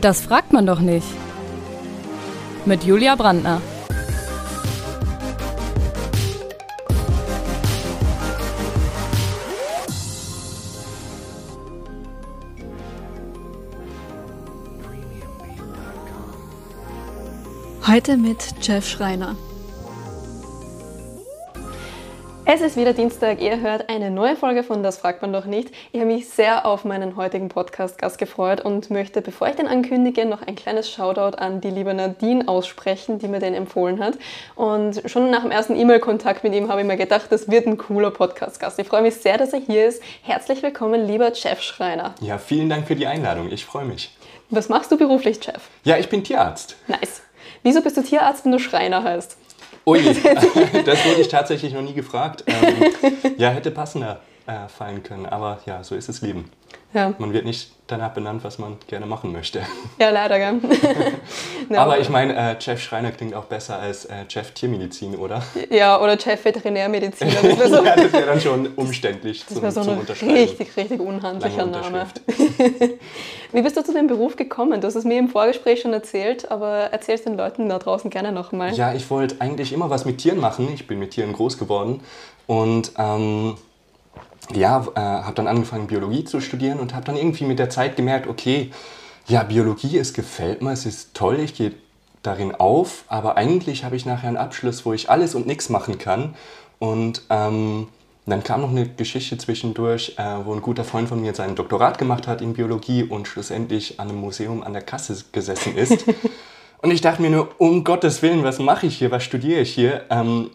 Das fragt man doch nicht. Mit Julia Brandner. Heute mit Jeff Schreiner. Es ist wieder Dienstag, ihr hört eine neue Folge von Das fragt man doch nicht. Ich habe mich sehr auf meinen heutigen Podcast-Gast gefreut und möchte, bevor ich den ankündige, noch ein kleines Shoutout an die liebe Nadine aussprechen, die mir den empfohlen hat. Und schon nach dem ersten E-Mail-Kontakt mit ihm habe ich mir gedacht, das wird ein cooler Podcast-Gast. Ich freue mich sehr, dass er hier ist. Herzlich willkommen, lieber Jeff Schreiner. Ja, vielen Dank für die Einladung. Ich freue mich. Was machst du beruflich, Jeff? Ja, ich bin Tierarzt. Nice. Wieso bist du Tierarzt, wenn du Schreiner heißt? Ui, das wurde ich tatsächlich noch nie gefragt. Ähm, ja, hätte passender äh, fallen können, aber ja, so ist das Leben. Ja. Man wird nicht danach benannt, was man gerne machen möchte. Ja, leider, gell? Ja, aber ich meine, äh, Chef Schreiner klingt auch besser als äh, Chef Tiermedizin, oder? Ja, oder Chef Veterinärmedizin. Das wäre so, ja, das wäre dann schon umständlich das zum, wär so zum Unterschreiben. richtig, richtig unhandlicher Name. Wie bist du zu dem Beruf gekommen? Du hast es mir im Vorgespräch schon erzählt, aber erzähl es den Leuten da draußen gerne nochmal. Ja, ich wollte eigentlich immer was mit Tieren machen. Ich bin mit Tieren groß geworden und ähm, ja, äh, habe dann angefangen Biologie zu studieren und habe dann irgendwie mit der Zeit gemerkt, okay, ja, Biologie, es gefällt mir, es ist toll, ich gehe darin auf, aber eigentlich habe ich nachher einen Abschluss, wo ich alles und nichts machen kann. Und ähm, dann kam noch eine Geschichte zwischendurch, äh, wo ein guter Freund von mir sein Doktorat gemacht hat in Biologie und schlussendlich an einem Museum an der Kasse gesessen ist. und ich dachte mir nur, um Gottes Willen, was mache ich hier, was studiere ich hier? Ähm,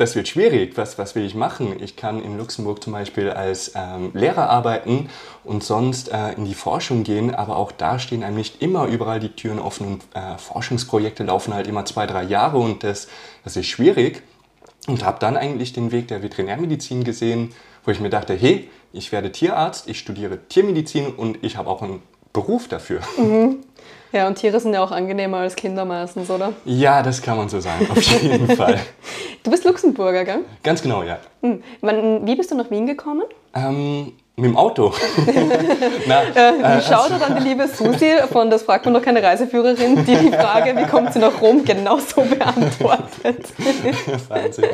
das wird schwierig. Was, was will ich machen? Ich kann in Luxemburg zum Beispiel als ähm, Lehrer arbeiten und sonst äh, in die Forschung gehen, aber auch da stehen einem nicht immer überall die Türen offen und äh, Forschungsprojekte laufen halt immer zwei, drei Jahre und das, das ist schwierig. Und habe dann eigentlich den Weg der Veterinärmedizin gesehen, wo ich mir dachte, hey, ich werde Tierarzt, ich studiere Tiermedizin und ich habe auch einen Beruf dafür. Ja, und Tiere sind ja auch angenehmer als Kinder meistens, oder? Ja, das kann man so sagen, auf jeden Fall. Du bist Luxemburger, gell? Ganz genau, ja. Hm. Wann, wie bist du nach Wien gekommen? Ähm, mit dem Auto. Na, Äh, Shoutout an die liebe Susi von Das fragt man doch keine Reiseführerin, die die Frage, wie kommt sie nach Rom, genauso beantwortet. Wahnsinn.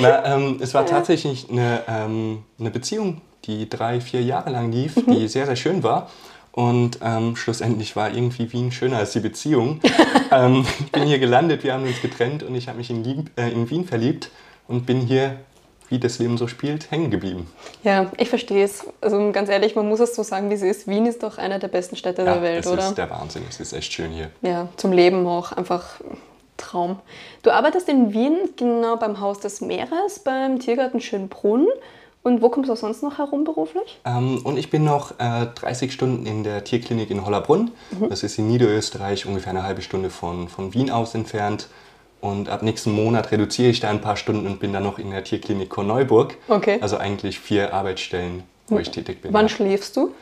Na, ähm, es war tatsächlich eine, ähm, eine Beziehung, die drei, vier Jahre lang lief, die sehr, sehr schön war. Und ähm, schlussendlich war irgendwie Wien schöner als die Beziehung. ähm, ich bin hier gelandet, wir haben uns getrennt und ich habe mich in, Lieb, äh, in Wien verliebt und bin hier, wie das Leben so spielt, hängen geblieben. Ja, ich verstehe es. Also ganz ehrlich, man muss es so sagen, wie es ist. Wien ist doch einer der besten Städte Ja, der Welt, das oder? ist der Wahnsinn, es ist echt schön hier. Ja, zum Leben auch einfach Traum. Du arbeitest in Wien genau beim Haus des Meeres, beim Tiergarten Schönbrunn. Und wo kommst du sonst noch herum beruflich? Ähm, und ich bin noch äh, 30 Stunden in der Tierklinik in Hollerbrunn. Das ist in Niederösterreich, ungefähr eine halbe Stunde von, von Wien aus entfernt. Und ab nächsten Monat reduziere ich da ein paar Stunden und bin dann noch in der Tierklinik Korneuburg. Okay. Also eigentlich vier Arbeitsstellen, wo ich tätig bin. Wann ja. schläfst du?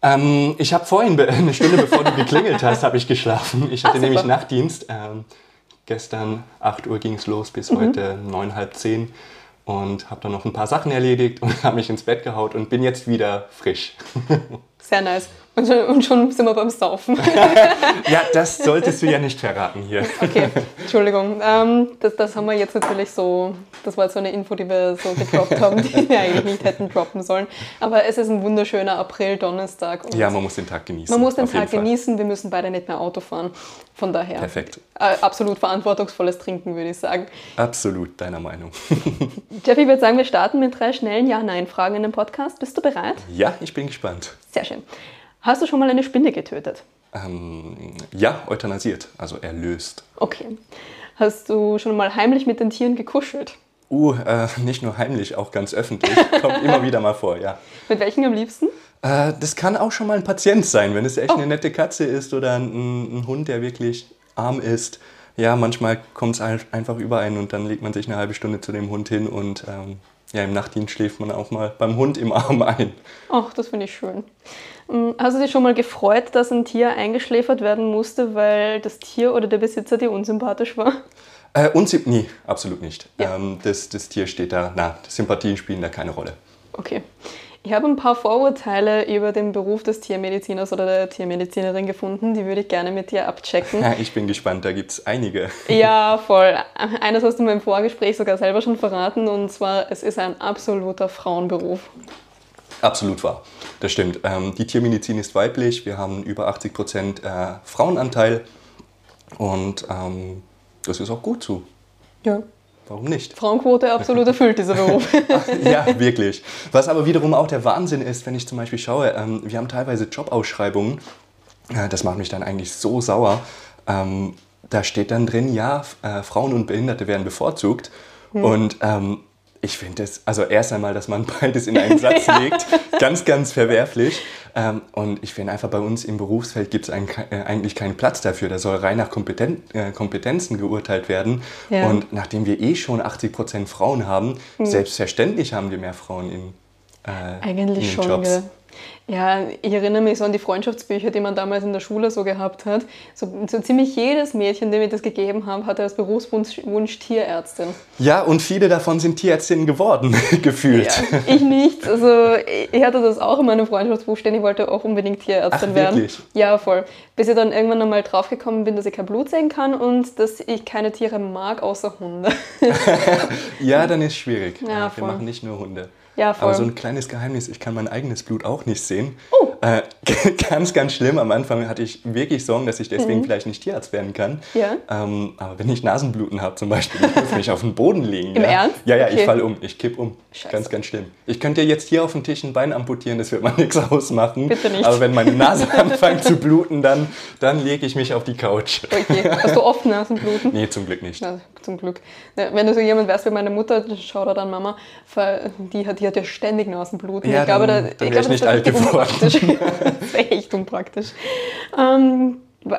Ähm, ich habe vorhin, eine Stunde bevor du geklingelt hast, habe ich geschlafen. Ich hatte Ah, nämlich. Nachtdienst. Ähm, gestern 8 Uhr ging es los bis Mhm. heute neun, halb zehn. Und habe dann noch ein paar Sachen erledigt und habe mich ins Bett gehaut und bin jetzt wieder frisch. Sehr nice. Und schon, und schon sind wir beim Saufen. Ja, das solltest du ja nicht verraten hier. Okay, Entschuldigung. Ähm, das, das haben wir jetzt natürlich so, das war jetzt so eine Info, die wir so gedroppt haben, die wir eigentlich nicht hätten droppen sollen. Aber es ist ein wunderschöner April-Donnerstag. Ja, man muss den Tag genießen. man muss den Tag genießen, wir müssen beide nicht mehr Auto fahren. Von daher. Perfekt. Äh, absolut verantwortungsvolles Trinken, würde ich sagen. Absolut deiner Meinung. Jeff, ich würde sagen, wir starten mit drei schnellen Ja-Nein-Fragen in dem Podcast. Bist du bereit? Ja, ich bin gespannt. Sehr schön. Hast du schon mal eine Spinne getötet? Ähm, ja, euthanasiert, also erlöst. Okay. Hast du schon mal heimlich mit den Tieren gekuschelt? Uh, äh, nicht nur heimlich, auch ganz öffentlich. Kommt immer wieder mal vor, ja. Mit welchen am liebsten? Äh, das kann auch schon mal ein Patient sein, wenn es echt Oh. eine nette Katze ist oder ein, ein Hund, der wirklich arm ist. Ja, manchmal kommt es einfach überein und dann legt man sich eine halbe Stunde zu dem Hund hin und ähm, ja, im Nachtdienst schläft man auch mal beim Hund im Arm ein. Ach, das finde ich schön. Ähm, Hast du dich schon mal gefreut, dass ein Tier eingeschläfert werden musste, weil das Tier oder der Besitzer dir unsympathisch war? Äh, Unsympathie, nie, absolut nicht. Ja. Ähm, das, das Tier steht da, na, Sympathien spielen da keine Rolle. Okay. Ich habe ein paar Vorurteile über den Beruf des Tiermediziners oder der Tiermedizinerin gefunden, die würde ich gerne mit dir abchecken. Ich bin gespannt, da gibt es einige. Ja, voll. Eines hast du mir im Vorgespräch sogar selber schon verraten, und zwar, es ist ein absoluter Frauenberuf. Absolut wahr, das stimmt. Ähm, die Tiermedizin ist weiblich, wir haben über 80 Prozent äh, Frauenanteil und ähm, das ist auch gut so. Ja. Warum nicht? Frauenquote absolut erfüllt, dieser Beruf. ja, wirklich. Was aber wiederum auch der Wahnsinn ist, wenn ich zum Beispiel schaue, ähm, wir haben teilweise Jobausschreibungen, äh, das macht mich dann eigentlich so sauer. Ähm, da steht dann drin, ja, äh, Frauen und Behinderte werden bevorzugt. Hm. Und ähm, ich finde es, also erst einmal, dass man beides in einen Satz ja. legt, ganz, ganz verwerflich. Ähm, und ich finde einfach, bei uns im Berufsfeld gibt es äh, eigentlich keinen Platz dafür. Da soll rein nach Kompeten äh, Kompetenzen geurteilt werden. Ja. Und nachdem wir eh schon 80 Prozent Frauen haben, mhm. selbstverständlich haben wir mehr Frauen in, äh, eigentlich in den schon, Jobs. Gell. Ja, ich erinnere mich so an die Freundschaftsbücher, die man damals in der Schule so gehabt hat. So, so ziemlich jedes Mädchen, dem wir das gegeben haben, hatte als Berufswunsch Wunsch Tierärztin. Ja, und viele davon sind Tierärztinnen geworden, gefühlt. Ja, ich nicht. Also ich hatte das auch in meinem Freundschaftsbuch stehen. Ich wollte auch unbedingt Tierärztin Ach, werden. Wirklich? Ja, voll. Bis ich dann irgendwann einmal draufgekommen bin, dass ich kein Blut sehen kann und dass ich keine Tiere mag, außer Hunde. ja, dann ist schwierig. Ja, ja, wir machen nicht nur Hunde. Ja, voll. Aber so ein kleines Geheimnis, ich kann mein eigenes Blut auch nicht sehen. Oh. Äh, ganz, ganz schlimm. Am Anfang hatte ich wirklich Sorgen, dass ich deswegen mhm. vielleicht nicht Tierarzt werden kann. Ja. Ähm, aber wenn ich Nasenbluten habe zum Beispiel, ich muss mich auf den Boden legen. Im ja. Ernst? Ja, ja, okay. ich falle um, ich kipp um. Scheiße. Ganz, ganz schlimm. Ich könnte jetzt hier auf dem Tisch ein Bein amputieren, das wird mal nichts ausmachen. Bitte nicht. Aber wenn meine Nase anfängt zu bluten, dann, dann lege ich mich auf die Couch. Okay. Hast du oft Nasenbluten? Nee, zum Glück nicht. Na, zum Glück. Wenn du so jemand wärst wie meine Mutter, schau da dann Mama, die hat, die hat ja ständig Nasenbluten. Ja, ich glaube, da, ich glaube, nicht alt geworden. das wäre echt unpraktisch. Ähm,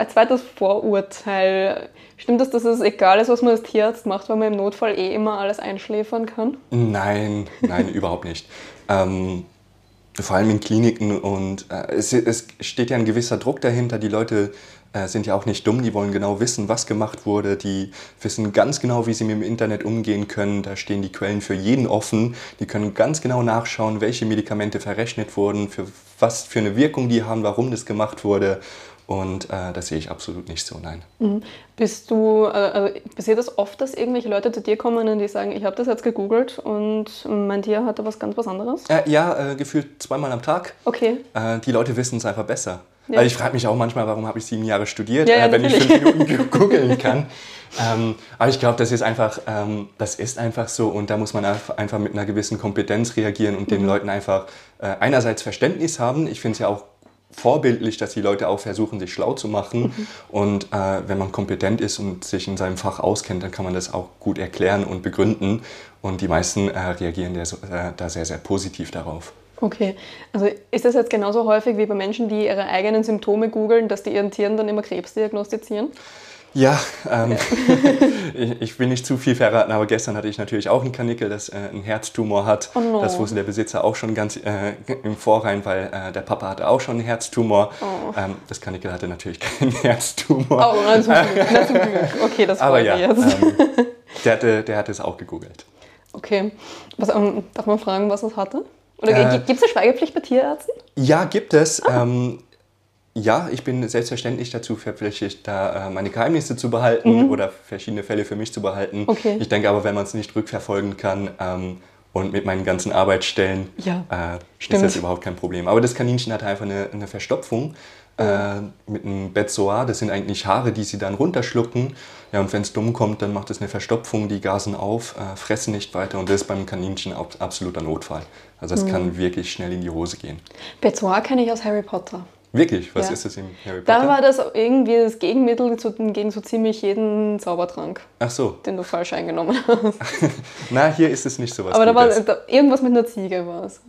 zweites Vorurteil. Stimmt das, dass es egal ist, was man als Tierarzt macht, weil man im Notfall eh immer alles einschläfern kann? Nein, nein, überhaupt nicht. Ähm, vor allem in Kliniken und äh, es, es, steht ja ein gewisser Druck dahinter. Die Leute sind ja auch nicht dumm, die wollen genau wissen, was gemacht wurde, die wissen ganz genau, wie sie mit dem Internet umgehen können. Da stehen die Quellen für jeden offen. Die können ganz genau nachschauen, welche Medikamente verrechnet wurden, für was für eine Wirkung die haben, warum das gemacht wurde. Und äh, das sehe ich absolut nicht so, nein. Mhm. Bist du, äh, passiert das oft, dass irgendwelche Leute zu dir kommen und die sagen, ich habe das jetzt gegoogelt und mein Tier hatte was ganz was anderes? Äh, ja, äh, gefühlt zweimal am Tag. Okay. Äh, die Leute wissen es einfach besser. Ja. Also ich frage mich auch manchmal, warum habe ich sieben Jahre studiert, ja, ja, wenn ich fünf Minuten googeln kann. ähm, aber ich glaube, das ist einfach, ähm, das ist einfach so und da muss man einfach mit einer gewissen Kompetenz reagieren und mhm. den Leuten einfach einerseits Verständnis haben. Ich finde es ja auch vorbildlich, dass die Leute auch versuchen, sich schlau zu machen. Mhm. Und äh, wenn man kompetent ist und sich in seinem Fach auskennt, dann kann man das auch gut erklären und begründen. Und die meisten äh, reagieren der, äh, da sehr, sehr positiv darauf. Okay, also ist das jetzt genauso häufig wie bei Menschen, die ihre eigenen Symptome googeln, dass die ihren Tieren dann immer Krebs diagnostizieren? Ja, ähm, ich, ich, will nicht zu viel verraten, aber gestern hatte ich natürlich auch einen Kanickel, das äh, einen Herztumor hat. Oh no. Das wusste der Besitzer auch schon ganz äh, im Vorrein, weil äh, der Papa hatte auch schon einen Herztumor. Oh. Ähm, das Kanickel hatte natürlich keinen Herztumor. Oh, na zum Glück. Na zum Glück. Okay, das freut ja, jetzt. Ähm, der, hatte, der hatte es auch gegoogelt. Okay. Was, ähm, darf man fragen, was es hatte? Oder äh, gibt es eine Schweigepflicht bei Tierärzten? Ja, gibt es. Ah. Ähm, ja, ich bin selbstverständlich dazu verpflichtet, da äh, meine Geheimnisse zu behalten mhm. oder verschiedene Fälle für mich zu behalten. Okay. Ich denke aber, wenn man es nicht rückverfolgen kann ähm, und mit meinen ganzen Arbeitsstellen, ja, äh, ist das überhaupt kein Problem. Aber das Kaninchen hat einfach eine, eine Verstopfung äh, mit einem Bezoar. Das sind eigentlich Haare, die sie dann runterschlucken. Ja, und wenn es dumm kommt, dann macht es eine Verstopfung, die gasen auf, äh, fressen nicht weiter und das ist beim Kaninchen absoluter Notfall. Also das mhm. kann wirklich schnell in die Hose gehen. Bezoar kenne ich aus Harry Potter. Wirklich? Was ja. ist das im Harry Potter? Da war das irgendwie das Gegenmittel zu, gegen so ziemlich jeden Zaubertrank. Ach so. Den du falsch eingenommen hast. Na, hier ist es nicht so was. Aber da war da, irgendwas mit einer Ziege war es.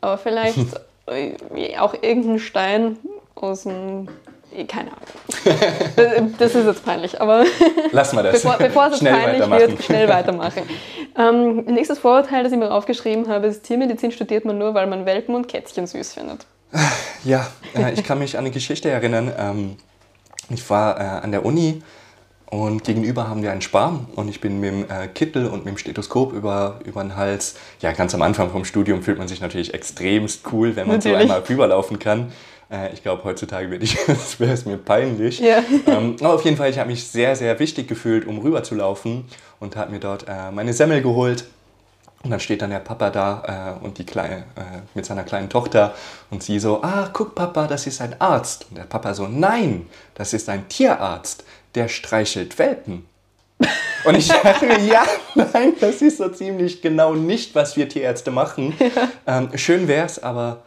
Aber vielleicht auch irgendein Stein aus dem. Keine Ahnung. Das ist jetzt peinlich, aber. Lass mal das. Bevor, bevor es jetzt peinlich wird, schnell weitermachen. Ähm, nächstes Vorurteil, das ich mir aufgeschrieben habe, ist: Tiermedizin studiert man nur, weil man Welpen und Kätzchen süß findet. Ja, äh, ich kann mich an eine Geschichte erinnern. Ähm, ich war äh, an der Uni und gegenüber haben wir einen Spar und ich bin mit dem äh, Kittel und mit dem Stethoskop über, über den Hals. Ja, ganz am Anfang vom Studium fühlt man sich natürlich extremst cool, wenn man natürlich. so einmal rüberlaufen kann. Äh, ich glaube, heutzutage wäre es mir peinlich. Ja. Ähm, aber auf jeden Fall, ich habe mich sehr, sehr wichtig gefühlt, um rüber zu laufen und habe mir dort äh, meine Semmel geholt. Und dann steht dann der Papa da äh, und die Kleine äh, mit seiner kleinen Tochter und sie so, ah, guck Papa, das ist ein Arzt. Und der Papa so, nein, das ist ein Tierarzt der streichelt Welpen. Und ich dachte mir, ja, nein, das ist so ziemlich genau nicht, was wir Tierärzte machen. Ja. Ähm, schön es, aber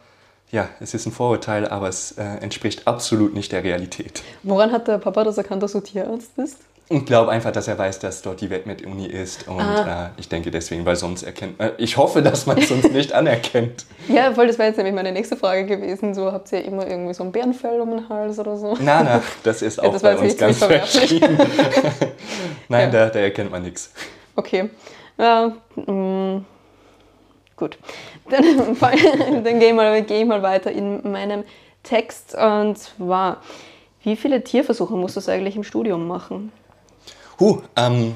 ja, es ist ein Vorurteil, aber es äh, entspricht absolut nicht der Realität. Woran hat der Papa das erkannt, dass du Tierarzt bist? Und glaube einfach, dass er weiß, dass dort die Wetmet-Uni ist. Und ah. äh, ich denke deswegen, weil sonst erkennt äh, Ich hoffe, dass man es sonst nicht anerkennt. Ja, voll, das wäre jetzt nämlich meine nächste Frage gewesen. So, habt ihr immer irgendwie so ein Bärenfell um den Hals oder so? Nein, nein, das ist auch ja, das bei uns ganz verschieden. Nein, ja. da, da, erkennt man nichts. Okay. Mh, mm, gut. Dann, dann gehe ich, mal, geh ich mal weiter in meinem Text. Und zwar, wie viele Tierversuche musst du eigentlich im Studium machen? Huh, ähm,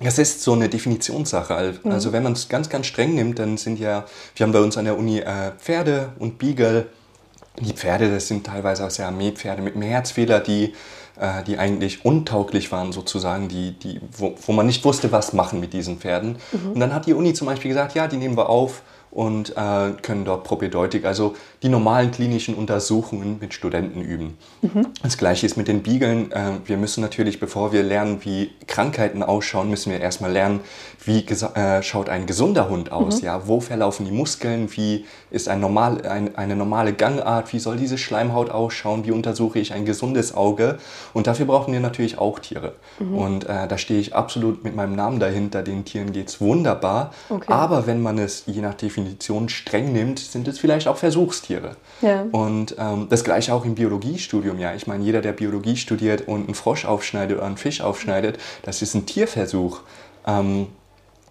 das ist so eine Definitionssache. Mhm. Also mhm. wenn man es ganz, ganz streng nimmt, dann sind ja, wir haben bei uns an der Uni äh, Pferde und Beagle. Die Pferde, das sind teilweise auch sehr Armeepferde mit einem Herzfehler, die, äh, die eigentlich untauglich waren sozusagen, die, die, wo, wo man nicht wusste, was machen mit diesen Pferden. Mhm. Und dann hat die Uni zum Beispiel gesagt, ja, die nehmen wir auf und äh, können dort Propedeutik, also die normalen klinischen Untersuchungen mit Studenten üben. Mhm. Das gleiche ist mit den Biegeln. Äh, wir müssen natürlich, bevor wir lernen, wie Krankheiten ausschauen, müssen wir erstmal lernen, wie äh, schaut ein gesunder Hund aus. Mhm. Ja? Wo verlaufen die Muskeln? Wie ist ein normal, ein, eine normale Gangart? Wie soll diese Schleimhaut ausschauen? Wie untersuche ich ein gesundes Auge? Und dafür brauchen wir natürlich auch Tiere. Mhm. Und äh, da stehe ich absolut mit meinem Namen dahinter. Den Tieren geht es wunderbar. Okay. Aber wenn man es je nach Definition Definition streng nimmt, sind es vielleicht auch Versuchstiere. Ja. Und ähm, das gleiche auch im Biologiestudium. Ja, ich meine, jeder, der Biologie studiert und einen Frosch aufschneidet oder einen Fisch aufschneidet, das ist ein Tierversuch. Ähm,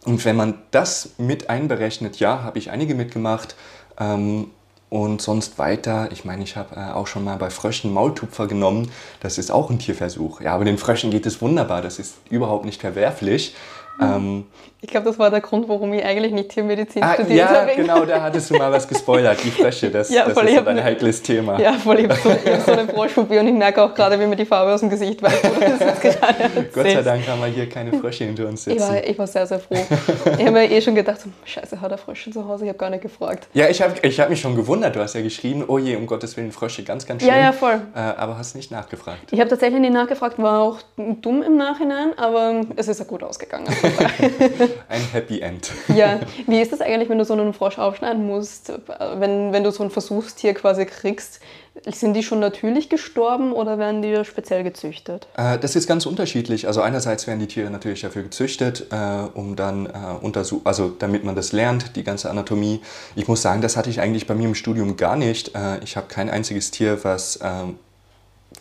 und wenn man das mit einberechnet, ja, habe ich einige mitgemacht. Ähm, und sonst weiter, ich meine, ich habe äh, auch schon mal bei Fröschen Maultupfer genommen. Das ist auch ein Tierversuch. Ja, aber den Fröschen geht es wunderbar. Das ist überhaupt nicht verwerflich. Ähm, ich glaube, das war der Grund, warum ich eigentlich nicht Tiermedizin ah, studiert ja, habe. Ja, genau, da hattest du mal was gespoilert, die Frösche, das, ja, das ist so ein heikles Thema. Ja, voll, ich habe so, hab so eine Froschphobie und ich merke auch gerade, wie mir die Farbe aus dem Gesicht weicht. Gott sei Dank haben wir hier keine Frösche hinter uns sitzen. Ich war, ich war sehr, sehr froh. Ich habe mir eh schon gedacht, so, scheiße, hat er Frösche zu Hause? Ich habe gar nicht gefragt. Ja, ich habe ich hab mich schon gewundert, du hast ja geschrieben, oh je, um Gottes Willen, Frösche, ganz, ganz schlimm. Ja, ja, voll. Äh, aber hast nicht nachgefragt. Ich habe tatsächlich nicht nachgefragt, war auch dumm im Nachhinein, aber es ist ja gut ausgegangen. ein Happy End. Ja, wie ist das eigentlich, wenn du so einen Frosch aufschneiden musst? Wenn, wenn du so ein Versuchstier quasi kriegst, sind die schon natürlich gestorben oder werden die speziell gezüchtet? Äh, das ist ganz unterschiedlich. Also einerseits werden die Tiere natürlich dafür gezüchtet, äh, um dann äh, untersuchen, also damit man das lernt, die ganze Anatomie. Ich muss sagen, das hatte ich eigentlich bei mir im Studium gar nicht. Äh, ich habe kein einziges Tier, was äh,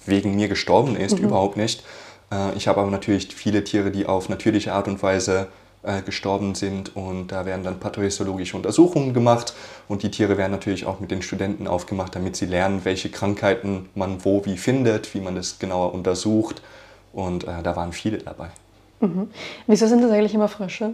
wegen mir gestorben ist, mhm. überhaupt nicht. Äh, ich habe aber natürlich viele Tiere, die auf natürliche Art und Weise äh, gestorben sind und da werden dann pathorhistologische Untersuchungen gemacht und die Tiere werden natürlich auch mit den Studenten aufgemacht, damit sie lernen, welche Krankheiten man wo wie findet, wie man das genauer untersucht und äh, da waren viele dabei. Mhm. Wieso sind das eigentlich immer Frösche?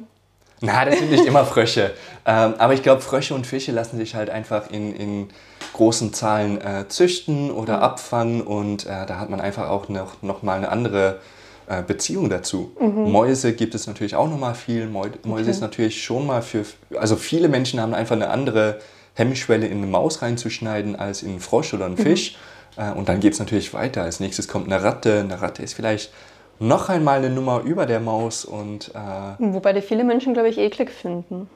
Na, das sind nicht immer Frösche. Ähm, aber ich glaube, Frösche und Fische lassen sich halt einfach in, in großen Zahlen äh, züchten oder mhm. abfangen und äh, da hat man einfach auch noch, noch mal eine andere äh, Beziehung dazu. Mhm. Mäuse gibt es natürlich auch noch mal viel. Mäuse okay. ist natürlich schon mal für, also viele Menschen haben einfach eine andere Hemmschwelle in eine Maus reinzuschneiden als in einen Frosch oder einen mhm. Fisch. Äh, und dann geht es natürlich weiter. Als nächstes kommt eine Ratte. Eine Ratte ist vielleicht noch einmal eine Nummer über der Maus. Und, äh, Wobei die viele Menschen, glaube ich, eklig finden.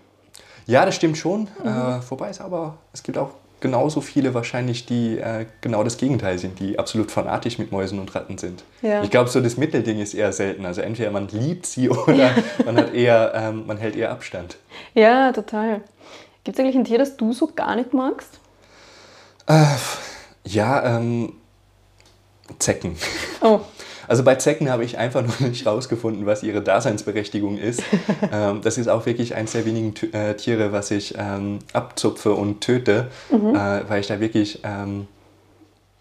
Ja, das stimmt schon. Mhm. Äh, wobei es aber, es gibt auch genauso viele wahrscheinlich, die äh, genau das Gegenteil sind, die absolut fanatisch mit Mäusen und Ratten sind. Ja. Ich glaube, so das Mittelding ist eher selten. Also entweder man liebt sie oder man, hat eher, ähm, man hält eher Abstand. Ja, total. Gibt es eigentlich ein Tier, das du so gar nicht magst? Äh, ja, ähm, Zecken. Oh. Also bei Zecken habe ich einfach noch nicht rausgefunden, was ihre Daseinsberechtigung ist. ähm, das ist auch wirklich eines der wenigen äh, Tiere, was ich ähm, abzupfe und töte, mhm. äh, weil ich da wirklich ähm,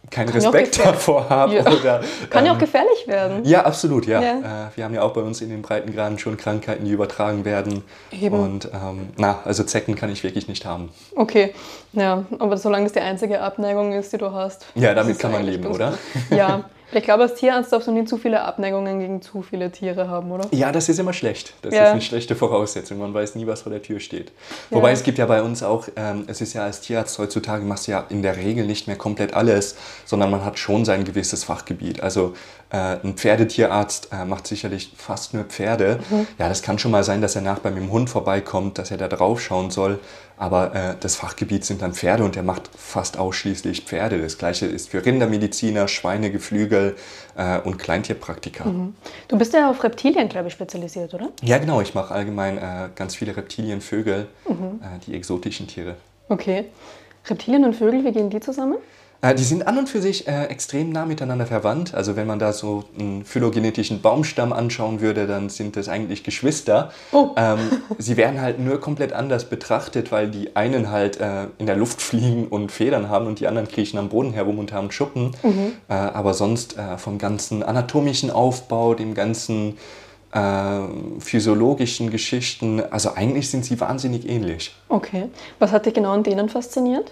keinen Respekt davor habe. Ja. Oder, Kann ja auch ähm, gefährlich werden. Ja, absolut, ja. Ja. Äh, wir haben ja auch bei uns in den Breitengraden schon Krankheiten, die übertragen werden. Eben. Und ähm, na, also Zecken kann ich wirklich nicht haben. Okay, ja, aber solange das die einzige Abneigung ist, die du hast. Ja, damit kann man leben, oder? gut. Ja, ich glaube, als Tierarzt darfst du nie zu viele Abneigungen gegen zu viele Tiere haben, oder? Ja, das ist immer schlecht. Das Ja. ist eine schlechte Voraussetzung. Man weiß nie, was vor der Tür steht. Wobei es gibt ja bei uns auch, ähm, es ist ja als Tierarzt heutzutage, machst du ja in der Regel nicht mehr komplett alles, sondern man hat schon sein gewisses Fachgebiet. Also äh, ein Pferdetierarzt äh, macht sicherlich fast nur Pferde. Ja, das kann schon mal sein, dass er nach bei mit dem Hund vorbeikommt, dass er da drauf schauen soll. Aber äh, das Fachgebiet sind dann Pferde und er macht fast ausschließlich Pferde. Das gleiche ist für Rindermediziner, Schweine, Geflügel äh, und Kleintierpraktiker. Du bist ja auf Reptilien, glaube ich, spezialisiert, oder? Ja, genau. Ich mache allgemein äh, ganz viele Reptilien, Vögel, Mhm. äh, die exotischen Tiere. Okay. Reptilien und Vögel, wie gehen die zusammen? Äh, die sind an und für sich äh, extrem nah miteinander verwandt. Also wenn man da so einen phylogenetischen Baumstamm anschauen würde, dann sind das eigentlich Geschwister. Oh. Ähm, sie werden halt nur komplett anders betrachtet, weil die einen halt äh, in der Luft fliegen und Federn haben und die anderen kriechen am Boden herum und haben Schuppen. Mhm. Äh, aber sonst äh, vom ganzen anatomischen Aufbau, dem ganzen äh, physiologischen Geschichten, also eigentlich sind sie wahnsinnig ähnlich. Okay. Was hat dich genau an denen fasziniert?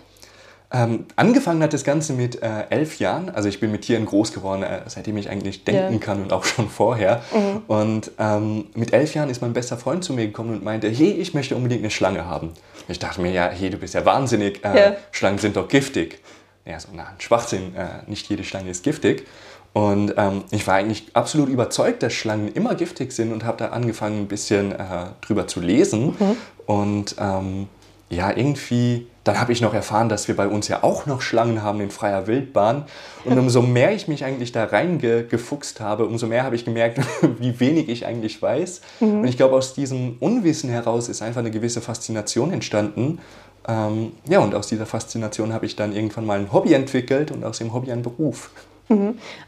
Ähm, angefangen hat das Ganze mit äh, elf Jahren. Also ich bin mit Tieren groß geworden, äh, seitdem ich eigentlich denken Ja. kann und auch schon vorher. Und ähm, mit elf Jahren ist mein bester Freund zu mir gekommen und meinte, hey, ich möchte unbedingt eine Schlange haben. Ich dachte mir, ja, hey, du bist ja wahnsinnig, äh, Ja. Schlangen sind doch giftig. Ja, so, na, ein Schwachsinn, äh, nicht jede Schlange ist giftig. Und ähm, ich war eigentlich absolut überzeugt, dass Schlangen immer giftig sind und habe da angefangen, ein bisschen äh, drüber zu lesen. Und ähm, ja, irgendwie, dann habe ich noch erfahren, dass wir bei uns ja auch noch Schlangen haben in freier Wildbahn. Und umso mehr ich mich eigentlich da reingefuchst habe, umso mehr habe ich gemerkt, wie wenig ich eigentlich weiß. Und ich glaube, aus diesem Unwissen heraus ist einfach eine gewisse Faszination entstanden. Ähm, ja, und aus dieser Faszination habe ich dann irgendwann mal ein Hobby entwickelt und aus dem Hobby einen Beruf.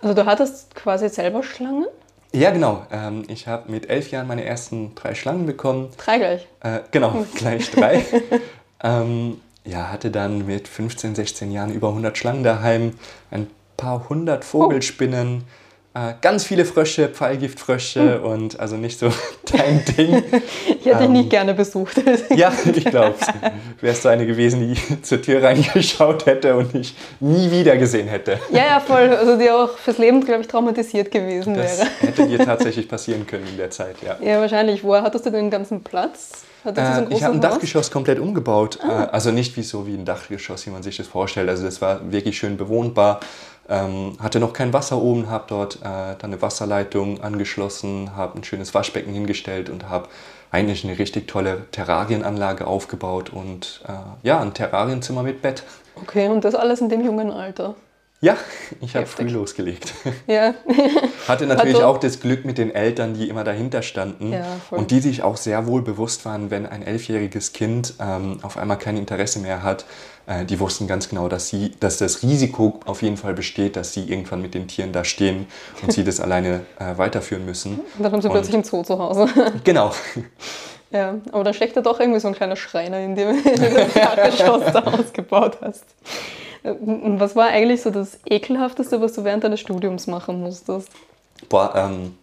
Also du hattest quasi selber Schlangen? Ja, genau. Ähm, ich habe mit elf Jahren meine ersten drei Schlangen bekommen. Drei gleich. Äh, genau, gleich drei. ähm, ja, hatte dann mit 15, 16 Jahren über 100 Schlangen daheim, ein paar hundert Vogelspinnen, äh, ganz viele Frösche, Pfeilgiftfrösche und also nicht so dein Ding. Ich hätte dich Ähm. nicht gerne besucht. Ja, ich glaube, wärst du eine gewesen, die zur Tür reingeschaut hätte und ich nie wieder gesehen hätte. ja, ja, voll. Also die auch fürs Leben, glaube ich, traumatisiert gewesen Das wäre. hätte dir tatsächlich passieren können in der Zeit, ja. Ja, wahrscheinlich. Woher hattest du den ganzen Platz? Äh, ich habe ein? Dachgeschoss komplett umgebaut. Äh, also nicht wie so wie ein Dachgeschoss, wie man sich das vorstellt. Also das war wirklich schön bewohnbar. Ähm, hatte noch kein Wasser oben, habe dort äh, dann eine Wasserleitung angeschlossen, habe ein schönes Waschbecken hingestellt und habe eigentlich eine richtig tolle Terrarienanlage aufgebaut und äh, ja, ein Terrarienzimmer mit Bett. Okay, und das alles in dem jungen Alter. Ja, ich habe früh losgelegt. Ja, Hatte natürlich Also- auch das Glück mit den Eltern, die immer dahinter standen Ja, und die sich auch sehr wohl bewusst waren, wenn ein elfjähriges Kind ähm, auf einmal kein Interesse mehr hat. Äh, die wussten ganz genau, dass, sie, dass das Risiko auf jeden Fall besteht, dass sie irgendwann mit den Tieren da stehen und sie das alleine äh, weiterführen müssen. und dann haben sie Und- plötzlich ein Zoo zu Hause. Genau. Ja, aber dann steckt da doch irgendwie so ein kleiner Schreiner, in dem du das Dachgeschoss da ausgebaut hast. Und Was war eigentlich so das Ekelhafteste, was du während deines Studiums machen musstest? Boah, ähm,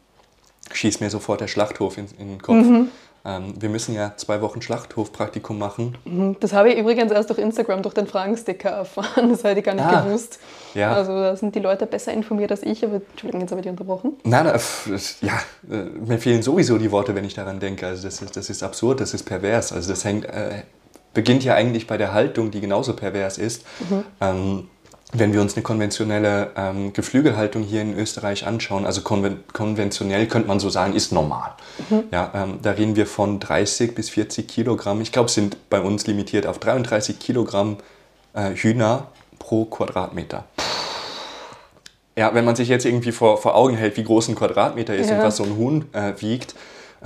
schießt mir sofort der Schlachthof in, in den Kopf. Mhm. Ähm, wir müssen ja zwei Wochen Schlachthofpraktikum machen. Das habe ich übrigens erst durch Instagram, durch den Fragensticker erfahren. Das hätte ich gar nicht Ah, gewusst. ja. Also da sind die Leute besser informiert als ich, aber Entschuldigung, jetzt habe ich dich unterbrochen. Nein, nein, ja, äh, mir fehlen sowieso die Worte, wenn ich daran denke. Also das ist, das ist absurd, das ist pervers. Also das hängt, äh, beginnt ja eigentlich bei der Haltung, die genauso pervers ist. Ähm, wenn wir uns eine konventionelle ähm, Geflügelhaltung hier in Österreich anschauen, also konven konventionell könnte man so sagen, ist normal. Ja, ähm, da reden wir von 30 bis 40 Kilogramm. Ich glaube, sind bei uns limitiert auf 33 Kilogramm äh, Hühner pro Quadratmeter. Ja, wenn man sich jetzt irgendwie vor, vor Augen hält, wie groß ein Quadratmeter ist Ja. und was so ein Huhn äh, wiegt,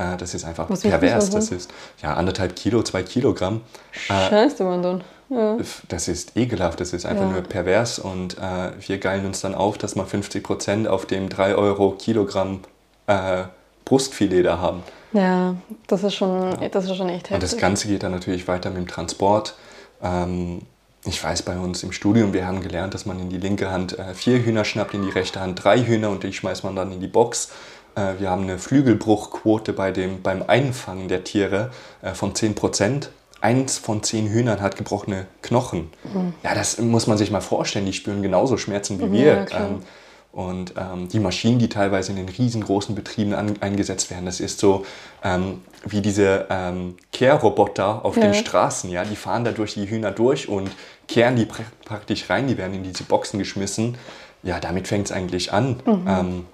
äh, das ist einfach Was pervers. Das ist ja anderthalb Kilo, zwei Kilogramm. Scheiße, man dann. Ja. Das ist ekelhaft, das ist einfach Ja. nur pervers und äh, wir geilen uns dann auf, dass wir 50 Prozent auf dem 3 Euro Kilogramm äh, Brustfilet da haben. ja, das ist schon, das ist schon echt Und das heftig. Ganze geht dann natürlich weiter mit dem Transport. Ähm, ich weiß bei uns im Studium, wir haben gelernt, dass man in die linke Hand äh, vier Hühner schnappt, in die rechte Hand drei Hühner und die schmeißt man dann in die Box. Äh, wir haben eine Flügelbruchquote bei dem, beim Einfangen der Tiere äh, von 10 Prozent. Eins von zehn Hühnern hat gebrochene Knochen. Mhm. Ja, das muss man sich mal vorstellen. Die spüren genauso Schmerzen wie mhm, wir. Ja, ähm, und ähm, die Maschinen, die teilweise in den riesengroßen Betrieben an, eingesetzt werden, das ist so ähm, wie diese ähm, Kehrroboter auf ja. den Straßen. Ja? Die fahren da durch die Hühner durch und kehren die pr praktisch rein. Die werden in diese Boxen geschmissen. Ja, damit fängt es eigentlich an. Mhm.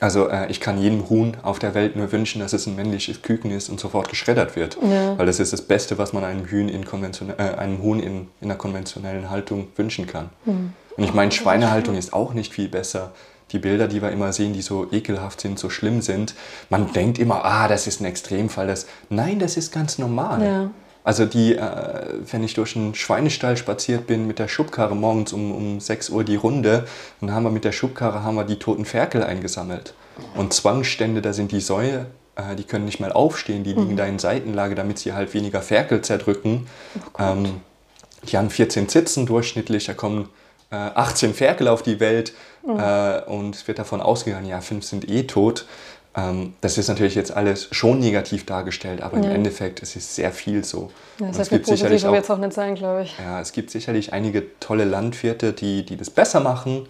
Also äh, ich kann jedem Huhn auf der Welt nur wünschen, dass es ein männliches Küken ist und sofort geschreddert wird. Ja. Weil das ist das Beste, was man einem, Hühn in äh, einem Huhn in, in einer konventionellen Haltung wünschen kann. Mhm. Und ich meine, Schweinehaltung ist auch nicht viel besser. Die Bilder, die wir immer sehen, die so ekelhaft sind, so schlimm sind, man denkt immer, ah, das ist ein Extremfall. Das, nein, das ist ganz normal. Ja. Also die, äh, wenn ich durch einen Schweinestall spaziert bin mit der Schubkarre morgens um, um 6 Uhr die Runde, dann haben wir mit der Schubkarre haben wir die toten Ferkel eingesammelt. Und Zwangsstände, da sind die Säue, äh, die können nicht mal aufstehen, die liegen mhm. da in Seitenlage, damit sie halt weniger Ferkel zerdrücken. Oh ähm, die haben 14 Zitzen durchschnittlich, da kommen 18 äh, Ferkel auf die Welt mhm. äh, und wird davon ausgegangen, ja, fünf sind eh tot. Ähm, das ist natürlich jetzt alles schon negativ dargestellt, aber ja. im Endeffekt es ist sehr viel so. Ja, das heißt, es gibt sicherlich auch, jetzt auch nicht sein, glaube ich. Ja, es gibt sicherlich einige tolle Landwirte, die, die das besser machen.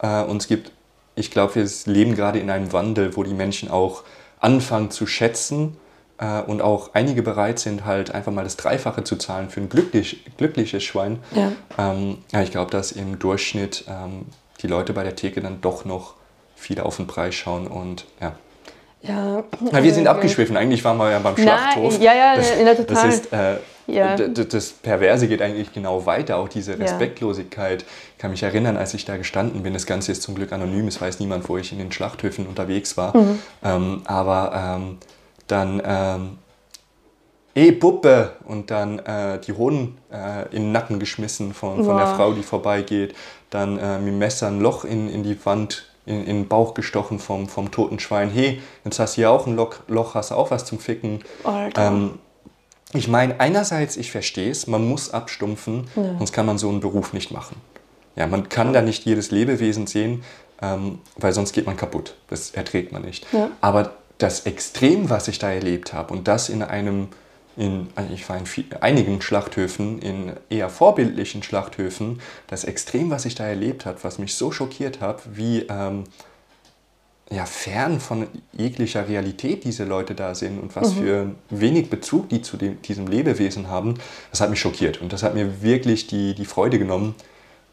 Äh, und es gibt, ich glaube, wir leben gerade in einem Wandel, wo die Menschen auch anfangen zu schätzen, äh, und auch einige bereit sind, halt einfach mal das Dreifache zu zahlen für ein glücklich, glückliches Schwein. Ja. Ähm, ja ich glaube, dass im Durchschnitt ähm, die Leute bei der Theke dann doch noch viel auf den Preis schauen und ja. Ja, Na, wir sind äh, abgeschwiffen. Eigentlich waren wir ja beim Schlachthof. Nein, ja, ja, das, in der Total. Das, ist, äh, ja. das Perverse geht eigentlich genau weiter. Auch diese Respektlosigkeit. Ich kann mich erinnern, als ich da gestanden bin. Das Ganze ist zum Glück anonym. Es weiß niemand, wo ich in den Schlachthöfen unterwegs war. Mhm. Ähm, aber ähm, dann ähm, eh Puppe und dann äh, die Hoden äh, in den Nacken geschmissen von, von der Frau, die vorbeigeht. Dann äh, mit dem Messer ein Loch in, in die Wand, in, in den Bauch gestochen vom, vom toten Schwein. Hey, jetzt hast du hier auch ein Loch, Loch hast du auch was zum Ficken. Ähm, ich meine, einerseits, ich verstehe es, man muss abstumpfen, ja. sonst kann man so einen Beruf nicht machen. Ja, man kann da nicht jedes Lebewesen sehen, ähm, weil sonst geht man kaputt. Das erträgt man nicht. Ja. Aber das Extrem, was ich da erlebt habe und das in einem, in, ich war in viel, einigen Schlachthöfen, in eher vorbildlichen Schlachthöfen, das Extrem, was ich da erlebt habe, was mich so schockiert hat, wie ähm, ja, fern von jeglicher Realität diese Leute da sind und was mhm. für wenig Bezug die zu dem, diesem Lebewesen haben, das hat mich schockiert und das hat mir wirklich die, die Freude genommen,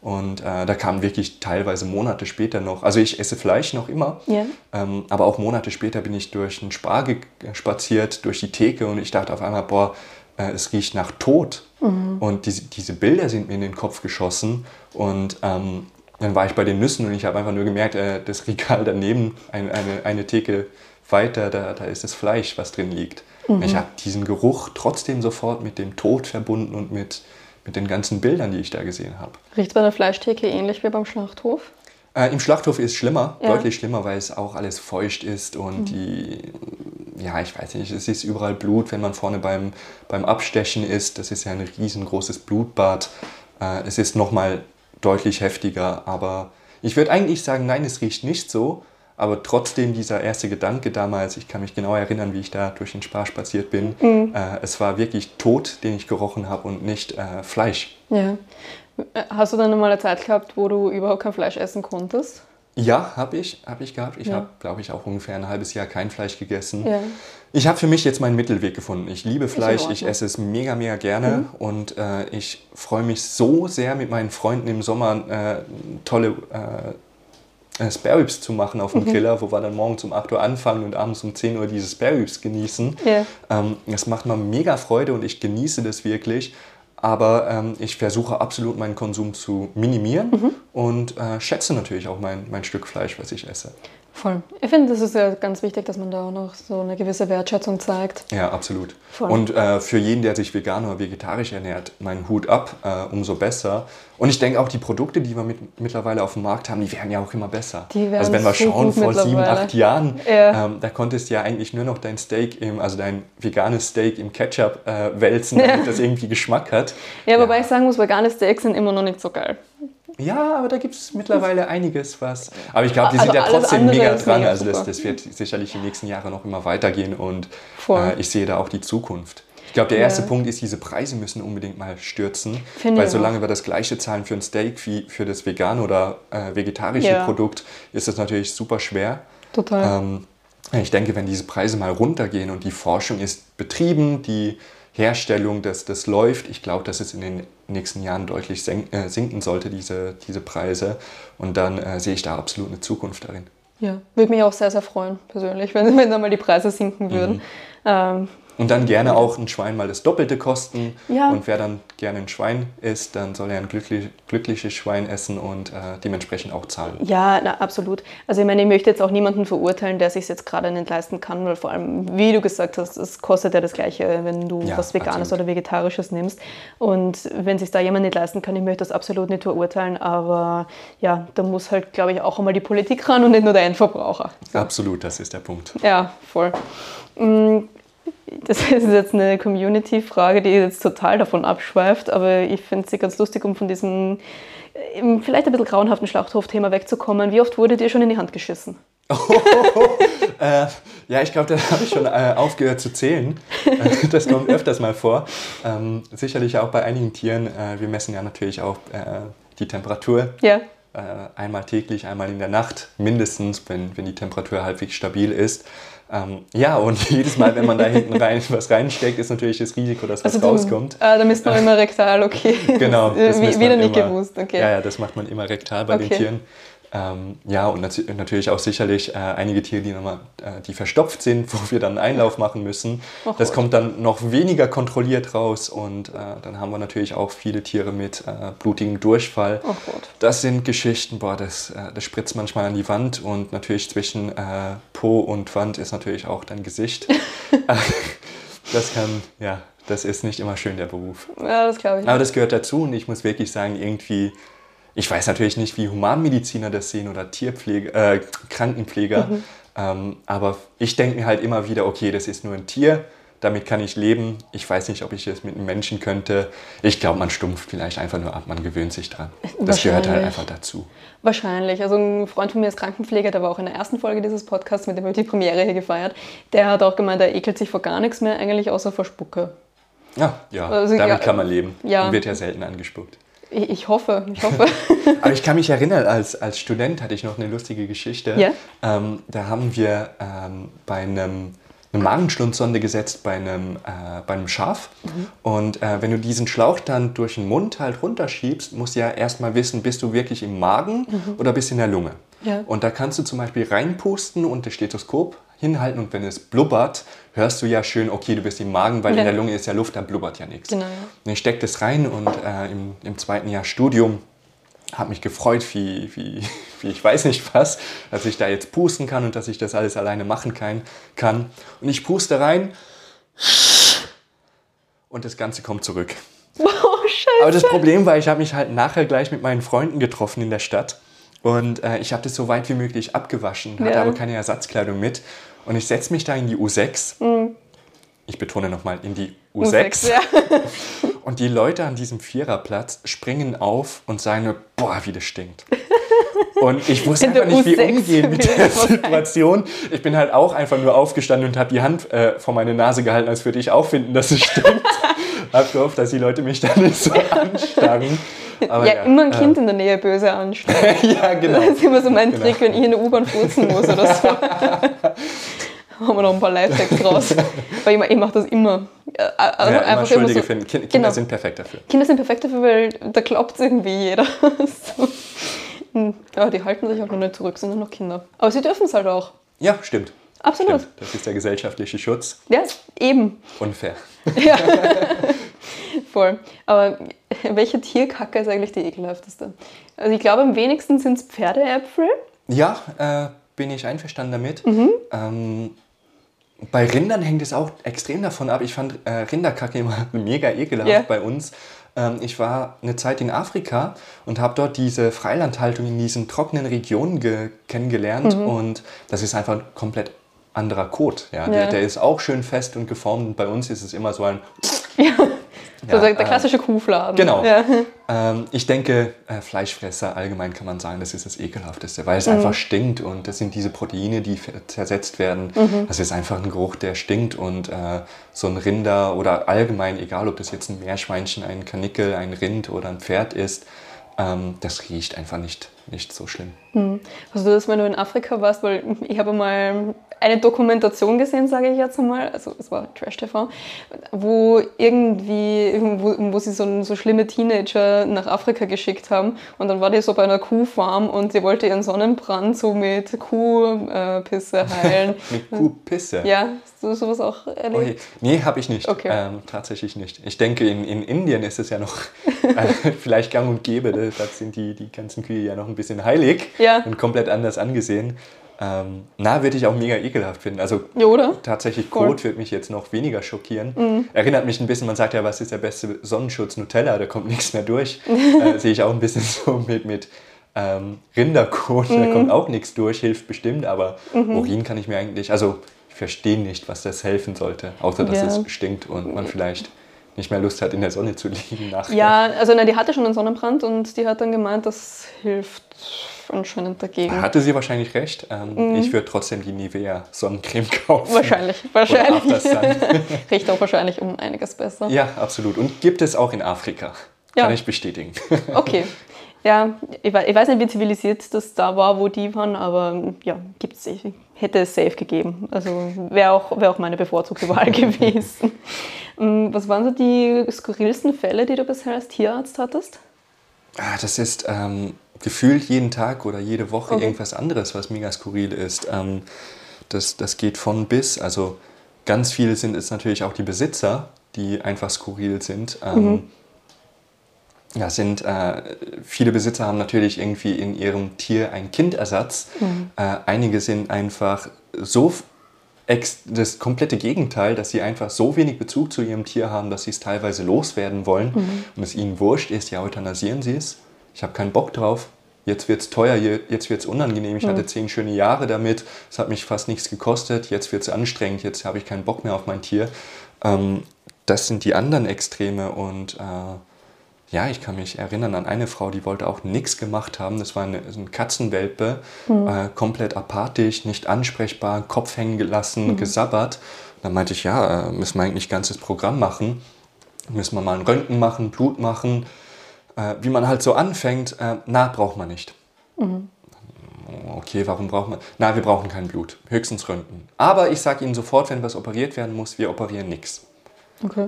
und äh, da kamen wirklich teilweise Monate später noch, also ich esse Fleisch noch immer, yeah. ähm, aber auch Monate später bin ich durch einen Spar spaziert, durch die Theke und ich dachte auf einmal, boah, äh, es riecht nach Tod. Mhm. Und diese, diese Bilder sind mir in den Kopf geschossen und ähm, dann war ich bei den Nüssen und ich habe einfach nur gemerkt, äh, das Regal daneben, ein, eine, eine Theke weiter, da, da ist das Fleisch, was drin liegt. Mhm. Ich habe diesen Geruch trotzdem sofort mit dem Tod verbunden und mit, mit den ganzen Bildern, die ich da gesehen habe. Riecht es bei der Fleischtheke ähnlich wie beim Schlachthof? Äh, Im Schlachthof ist es schlimmer, ja. deutlich schlimmer, weil es auch alles feucht ist und mhm. die, ja, ich weiß nicht, es ist überall Blut, wenn man vorne beim, beim Abstechen ist. Das ist ja ein riesengroßes Blutbad. Äh, es ist nochmal deutlich heftiger, aber ich würde eigentlich sagen, nein, es riecht nicht so, aber trotzdem dieser erste Gedanke damals, ich kann mich genau erinnern, wie ich da durch den Spar spaziert bin, mhm. äh, es war wirklich Tod, den ich gerochen habe und nicht äh, Fleisch. Ja. Hast du dann mal eine Zeit gehabt, wo du überhaupt kein Fleisch essen konntest? Ja, habe ich, hab ich gehabt. Ich ja. habe, glaube ich, auch ungefähr ein halbes Jahr kein Fleisch gegessen. Ja. Ich habe für mich jetzt meinen Mittelweg gefunden. Ich liebe Fleisch, ich esse es mega, mega gerne mhm. und äh, ich freue mich so sehr mit meinen Freunden im Sommer äh, tolle äh, äh, Spare Ribs zu machen auf dem mhm. Griller, wo wir dann morgens um 8 Uhr anfangen und abends um 10 Uhr diese Spare Ribs genießen. Yeah. Ähm, das macht mir mega Freude und ich genieße das wirklich. Aber ähm, ich versuche absolut meinen Konsum zu minimieren mhm. und äh, schätze natürlich auch mein, mein Stück Fleisch, was ich esse. Voll. Ich finde, das ist ja ganz wichtig, dass man da auch noch so eine gewisse Wertschätzung zeigt. Ja, absolut. Voll. Und äh, für jeden, der sich vegan oder vegetarisch ernährt, mein Hut ab, äh, umso besser. Und ich denke auch, die Produkte, die wir mit, mittlerweile auf dem Markt haben, die werden ja auch immer besser. Die werden also wenn wir so schauen, vor sieben, acht Jahren, Ja. ähm, da konntest du ja eigentlich nur noch dein Steak, im, also dein veganes Steak im Ketchup äh, wälzen, damit Ja. das irgendwie Geschmack hat. Ja, wobei ich sagen muss, vegane Steaks sind immer noch nicht so geil. Ja, aber da gibt es mittlerweile einiges, was. Aber ich glaube, die Also sind ja alles trotzdem mega dran. mega also das, das wird sicherlich die nächsten Jahre noch immer weitergehen und äh, ich sehe da auch die Zukunft. Ich glaube, der Ja. erste Punkt ist, diese Preise müssen unbedingt mal stürzen. Finde weil solange wir das gleiche zahlen für ein Steak wie für das vegane oder äh, vegetarische Ja. Produkt, ist das natürlich super schwer. Total. Ähm, ich denke, wenn diese Preise mal runtergehen und die Forschung ist betrieben, die Herstellung, das, das läuft, ich glaube, dass es in den nächsten Jahren deutlich äh, sinken sollte, diese, diese Preise. Und dann äh, sehe ich da absolut eine Zukunft darin. Ja, würde mich auch sehr, sehr freuen, persönlich, wenn, wenn da mal die Preise sinken würden. Mhm. Ähm, Und dann gerne auch ein Schwein mal das Doppelte kosten. Ja. Und wer dann gerne ein Schwein isst, dann soll er ein glücklich, glückliches Schwein essen und äh, dementsprechend auch zahlen. ja, na, absolut. Also ich meine, ich möchte jetzt auch niemanden verurteilen, der sich jetzt gerade nicht leisten kann, weil vor allem, wie du gesagt hast, es kostet ja das Gleiche, wenn du Ja, was Veganes absolut. oder Vegetarisches nimmst. Und wenn sich da jemand nicht leisten kann, ich möchte das absolut nicht verurteilen, aber ja, da muss halt, glaube ich, auch einmal die Politik ran und nicht nur der Endverbraucher. Absolut, das ist der Punkt. Ja, voll. Mm, Das ist jetzt eine Community-Frage, die jetzt total davon abschweift, aber ich finde sie ganz lustig, um von diesem vielleicht ein bisschen grauenhaften Schlachthof-Thema wegzukommen. Wie oft wurde dir schon in die Hand geschissen? Äh, ja, ich glaube, da habe ich schon äh, aufgehört zu zählen. Äh, das kommt öfters mal vor. Ähm, sicherlich auch bei einigen Tieren. Äh, wir messen ja natürlich auch äh, die Temperatur. Ja. Äh, einmal täglich, einmal in der Nacht, mindestens, wenn, wenn die Temperatur halbwegs stabil ist. Ähm, ja, und jedes Mal, wenn man da hinten rein was reinsteckt, ist natürlich das Risiko, dass was Also du, rauskommt. Ah, da misst man immer rektal, okay. Genau, das Wie- Wieder nicht immer. gewusst, okay. Ja, ja, das macht man immer rektal bei den Okay. Tieren. Ähm, ja, und nat natürlich auch sicherlich äh, einige Tiere, die, nochmal, äh, die verstopft sind, wo wir dann einen Einlauf machen müssen. Ach das kommt dann noch weniger kontrolliert raus und äh, dann haben wir natürlich auch viele Tiere mit äh, blutigem Durchfall. Oh Gott. Das sind Geschichten, boah, das, äh, das spritzt manchmal an die Wand und natürlich zwischen äh, Po und Wand ist natürlich auch dein Gesicht. das kann, ja, das ist nicht immer schön, der Beruf. Ja, das glaube ich. Aber das gehört dazu und ich muss wirklich sagen, irgendwie, ich weiß natürlich nicht, wie Humanmediziner das sehen oder Tierpflege, äh, Krankenpfleger, ähm, aber ich denke mir halt immer wieder, okay, das ist nur ein Tier, damit kann ich leben. Ich weiß nicht, ob ich es mit einem Menschen könnte. Ich glaube, man stumpft vielleicht einfach nur ab, man gewöhnt sich dran. Das gehört halt einfach dazu. Wahrscheinlich. Also ein Freund von mir ist Krankenpfleger, der war auch in der ersten Folge dieses Podcasts, mit dem habe ich die Premiere hier gefeiert. Der hat auch gemeint, er ekelt sich vor gar nichts mehr, eigentlich außer vor Spucke. Ja, ja Also, damit ja, kann man leben. ja. Und wird ja selten angespuckt. Ich, hoffe, ich hoffe. Aber ich kann mich erinnern, als, als Student hatte ich noch eine lustige Geschichte. Ja? Ähm, da haben wir ähm, bei einem eine Magenschlundsonde gesetzt bei einem, äh, bei einem Schaf. Mhm. Und äh, wenn du diesen Schlauch dann durch den Mund halt runterschiebst, musst du ja erstmal wissen, bist du wirklich im Magen oder bist du in der Lunge. Mhm. Ja. Und da kannst du zum Beispiel reinpusten und das Stethoskop hinhalten und wenn es blubbert, hörst du ja schön, okay, du bist im Magen, weil Ja. in der Lunge ist ja Luft, da blubbert ja nichts. Genau. Und ich steckte das rein und äh, im, im zweiten Jahr Studium habe mich gefreut, wie, wie, wie ich weiß nicht was, dass ich da jetzt pusten kann und dass ich das alles alleine machen kann. kann. Und ich puste rein und das Ganze kommt zurück. Oh, scheiße. Aber das Problem war, ich habe mich halt nachher gleich mit meinen Freunden getroffen in der Stadt und äh, ich habe das so weit wie möglich abgewaschen, hatte Ja. aber keine Ersatzkleidung mit. Und ich setze mich da in die U6. Ich betone nochmal, in die U6. Mhm. Ja. Und die Leute an diesem Viererplatz springen auf und sagen boah, wie das stinkt. Und ich wusste einfach nicht, wie U6 umgehen mit der. Situation. Ich bin halt auch einfach nur aufgestanden und habe die Hand äh, vor meine Nase gehalten, als würde ich auch finden, dass es stinkt. hab gehofft, dass die Leute mich da nicht so anstarren. Aber ja, immer ein äh, Kind in der Nähe böse anschauen. ja, genau. Das ist immer so mein Genau. Trick, wenn ich in der U-Bahn furzen muss oder so. haben wir noch ein paar Lifehacks draus. Weil ich, ich mache das immer. Äh, Also Ja, einfach immer so. finden. Kind, Kinder Genau. sind perfekt dafür. Kinder sind perfekt dafür, weil da klappt irgendwie jeder. so. Hm. Ja, die halten sich auch noch nicht zurück, sind nur noch Kinder. Aber sie dürfen es halt auch. Ja, stimmt. Absolut. stimmt. Das ist der gesellschaftliche Schutz. Ja, eben. Unfair. Voll. Aber welche Tierkacke ist eigentlich die ekelhafteste? Also ich glaube, am wenigsten sind es Pferdeäpfel. Ja, äh, bin ich einverstanden damit. Ähm, bei Rindern hängt es auch extrem davon ab. Ich fand äh, Rinderkacke immer mega ekelhaft Ja. bei uns. Ähm, ich war eine Zeit in Afrika und habe dort diese Freilandhaltung in diesen trockenen Regionen ge kennengelernt. Und das ist einfach ein komplett anderer Kot. Ja? Der, Ja. der ist auch schön fest und geformt. Und bei uns ist es immer so ein... so der, der äh, klassische Kuhfladen. Genau. Ja. Ähm, ich denke, äh, Fleischfresser allgemein kann man sagen, das ist das Ekelhafteste, weil es Mhm. einfach stinkt und das sind diese Proteine, die zersetzt werden. Mhm. Das ist einfach ein Geruch, der stinkt und äh, so ein Rinder oder allgemein, egal ob das jetzt ein Meerschweinchen, ein Kanickel, ein Rind oder ein Pferd ist, ähm, das riecht einfach nicht, nicht so schlimm. Hast du das, wenn du in Afrika warst? Weil ich habe mal eine Dokumentation gesehen, sage ich jetzt einmal, also es war Trash-TV, wo irgendwie, wo, wo sie so, so schlimme Teenager nach Afrika geschickt haben und dann war die so bei einer Kuhfarm und sie wollte ihren Sonnenbrand so mit Kuhpisse heilen. Mit Kuhpisse. ja, hast du sowas auch erlebt? Nee, habe ich nicht. Okay. Ähm, tatsächlich nicht. Ich denke, in, in Indien ist es ja noch äh, vielleicht gang und gäbe. Da da sind die, die ganzen Kühe ja noch ein bisschen heilig Ja. und komplett anders angesehen. Ähm, na, würde ich auch mega ekelhaft finden. Also Ja, tatsächlich. Mhm. Kot wird mich jetzt noch weniger schockieren. Erinnert mich ein bisschen, man sagt ja, was ist der beste Sonnenschutz? Nutella, da kommt nichts mehr durch. äh, Sehe ich auch ein bisschen so mit, mit ähm, Rinderkot, Mhm. da kommt auch nichts durch, hilft bestimmt, aber Urin kann ich mir eigentlich, also ich verstehe nicht, was das helfen sollte, außer dass Ja. es stinkt und man vielleicht nicht mehr Lust hat, in der Sonne zu liegen nachher. Ja, also nein, die hatte schon einen Sonnenbrand und die hat dann gemeint, das hilft anscheinend dagegen. Hatte sie wahrscheinlich recht. Ähm, Ich würde trotzdem die Nivea Sonnencreme kaufen. Mhm. Wahrscheinlich, wahrscheinlich. Riecht auch wahrscheinlich um einiges besser. Ja, absolut. Und gibt es auch in Afrika. Ja. Kann ich bestätigen. Okay. Ja, ich wei- ich weiß nicht, wie zivilisiert das da war, wo die waren, aber ja, gibt's eh. hätte es safe gegeben. Also wäre auch, wär auch meine bevorzugte Wahl gewesen. Mm, Was waren so die skurrilsten Fälle, die du bisher als Tierarzt hattest? Ah, Das ist ähm, gefühlt jeden Tag oder jede Woche Okay. irgendwas anderes, was mega skurril ist. Ähm, das, das geht von bis. Also ganz viele sind es natürlich auch die Besitzer, die einfach skurril sind. Ähm, ja, sind äh, viele Besitzer haben natürlich irgendwie in ihrem Tier einen Kindersatz. Äh, einige sind einfach so das komplette Gegenteil, dass sie einfach so wenig Bezug zu ihrem Tier haben, dass sie es teilweise loswerden wollen und es ihnen wurscht ist, ja, euthanasieren sie es. Ich habe keinen Bock drauf. Jetzt wird es teuer, je- jetzt wird es unangenehm. Ich hatte zehn schöne Jahre damit, es hat mich fast nichts gekostet, jetzt wird es anstrengend, jetzt habe ich keinen Bock mehr auf mein Tier. Ähm, das sind die anderen Extreme und äh, ja, ich kann mich erinnern an eine Frau, die wollte auch nichts gemacht haben. Das war eine, ein Katzenwelpe, äh, komplett apathisch, nicht ansprechbar, Kopf hängen gelassen, gesabbert. Dann meinte ich, ja, äh, müssen wir eigentlich ein ganzes Programm machen. Müssen wir mal ein Röntgen machen, Blut machen. Äh, wie man halt so anfängt, äh, na, braucht man nicht. Okay, warum braucht man? Na, wir brauchen kein Blut, höchstens Röntgen. Aber ich sage Ihnen sofort, wenn was operiert werden muss, wir operieren nichts. Okay.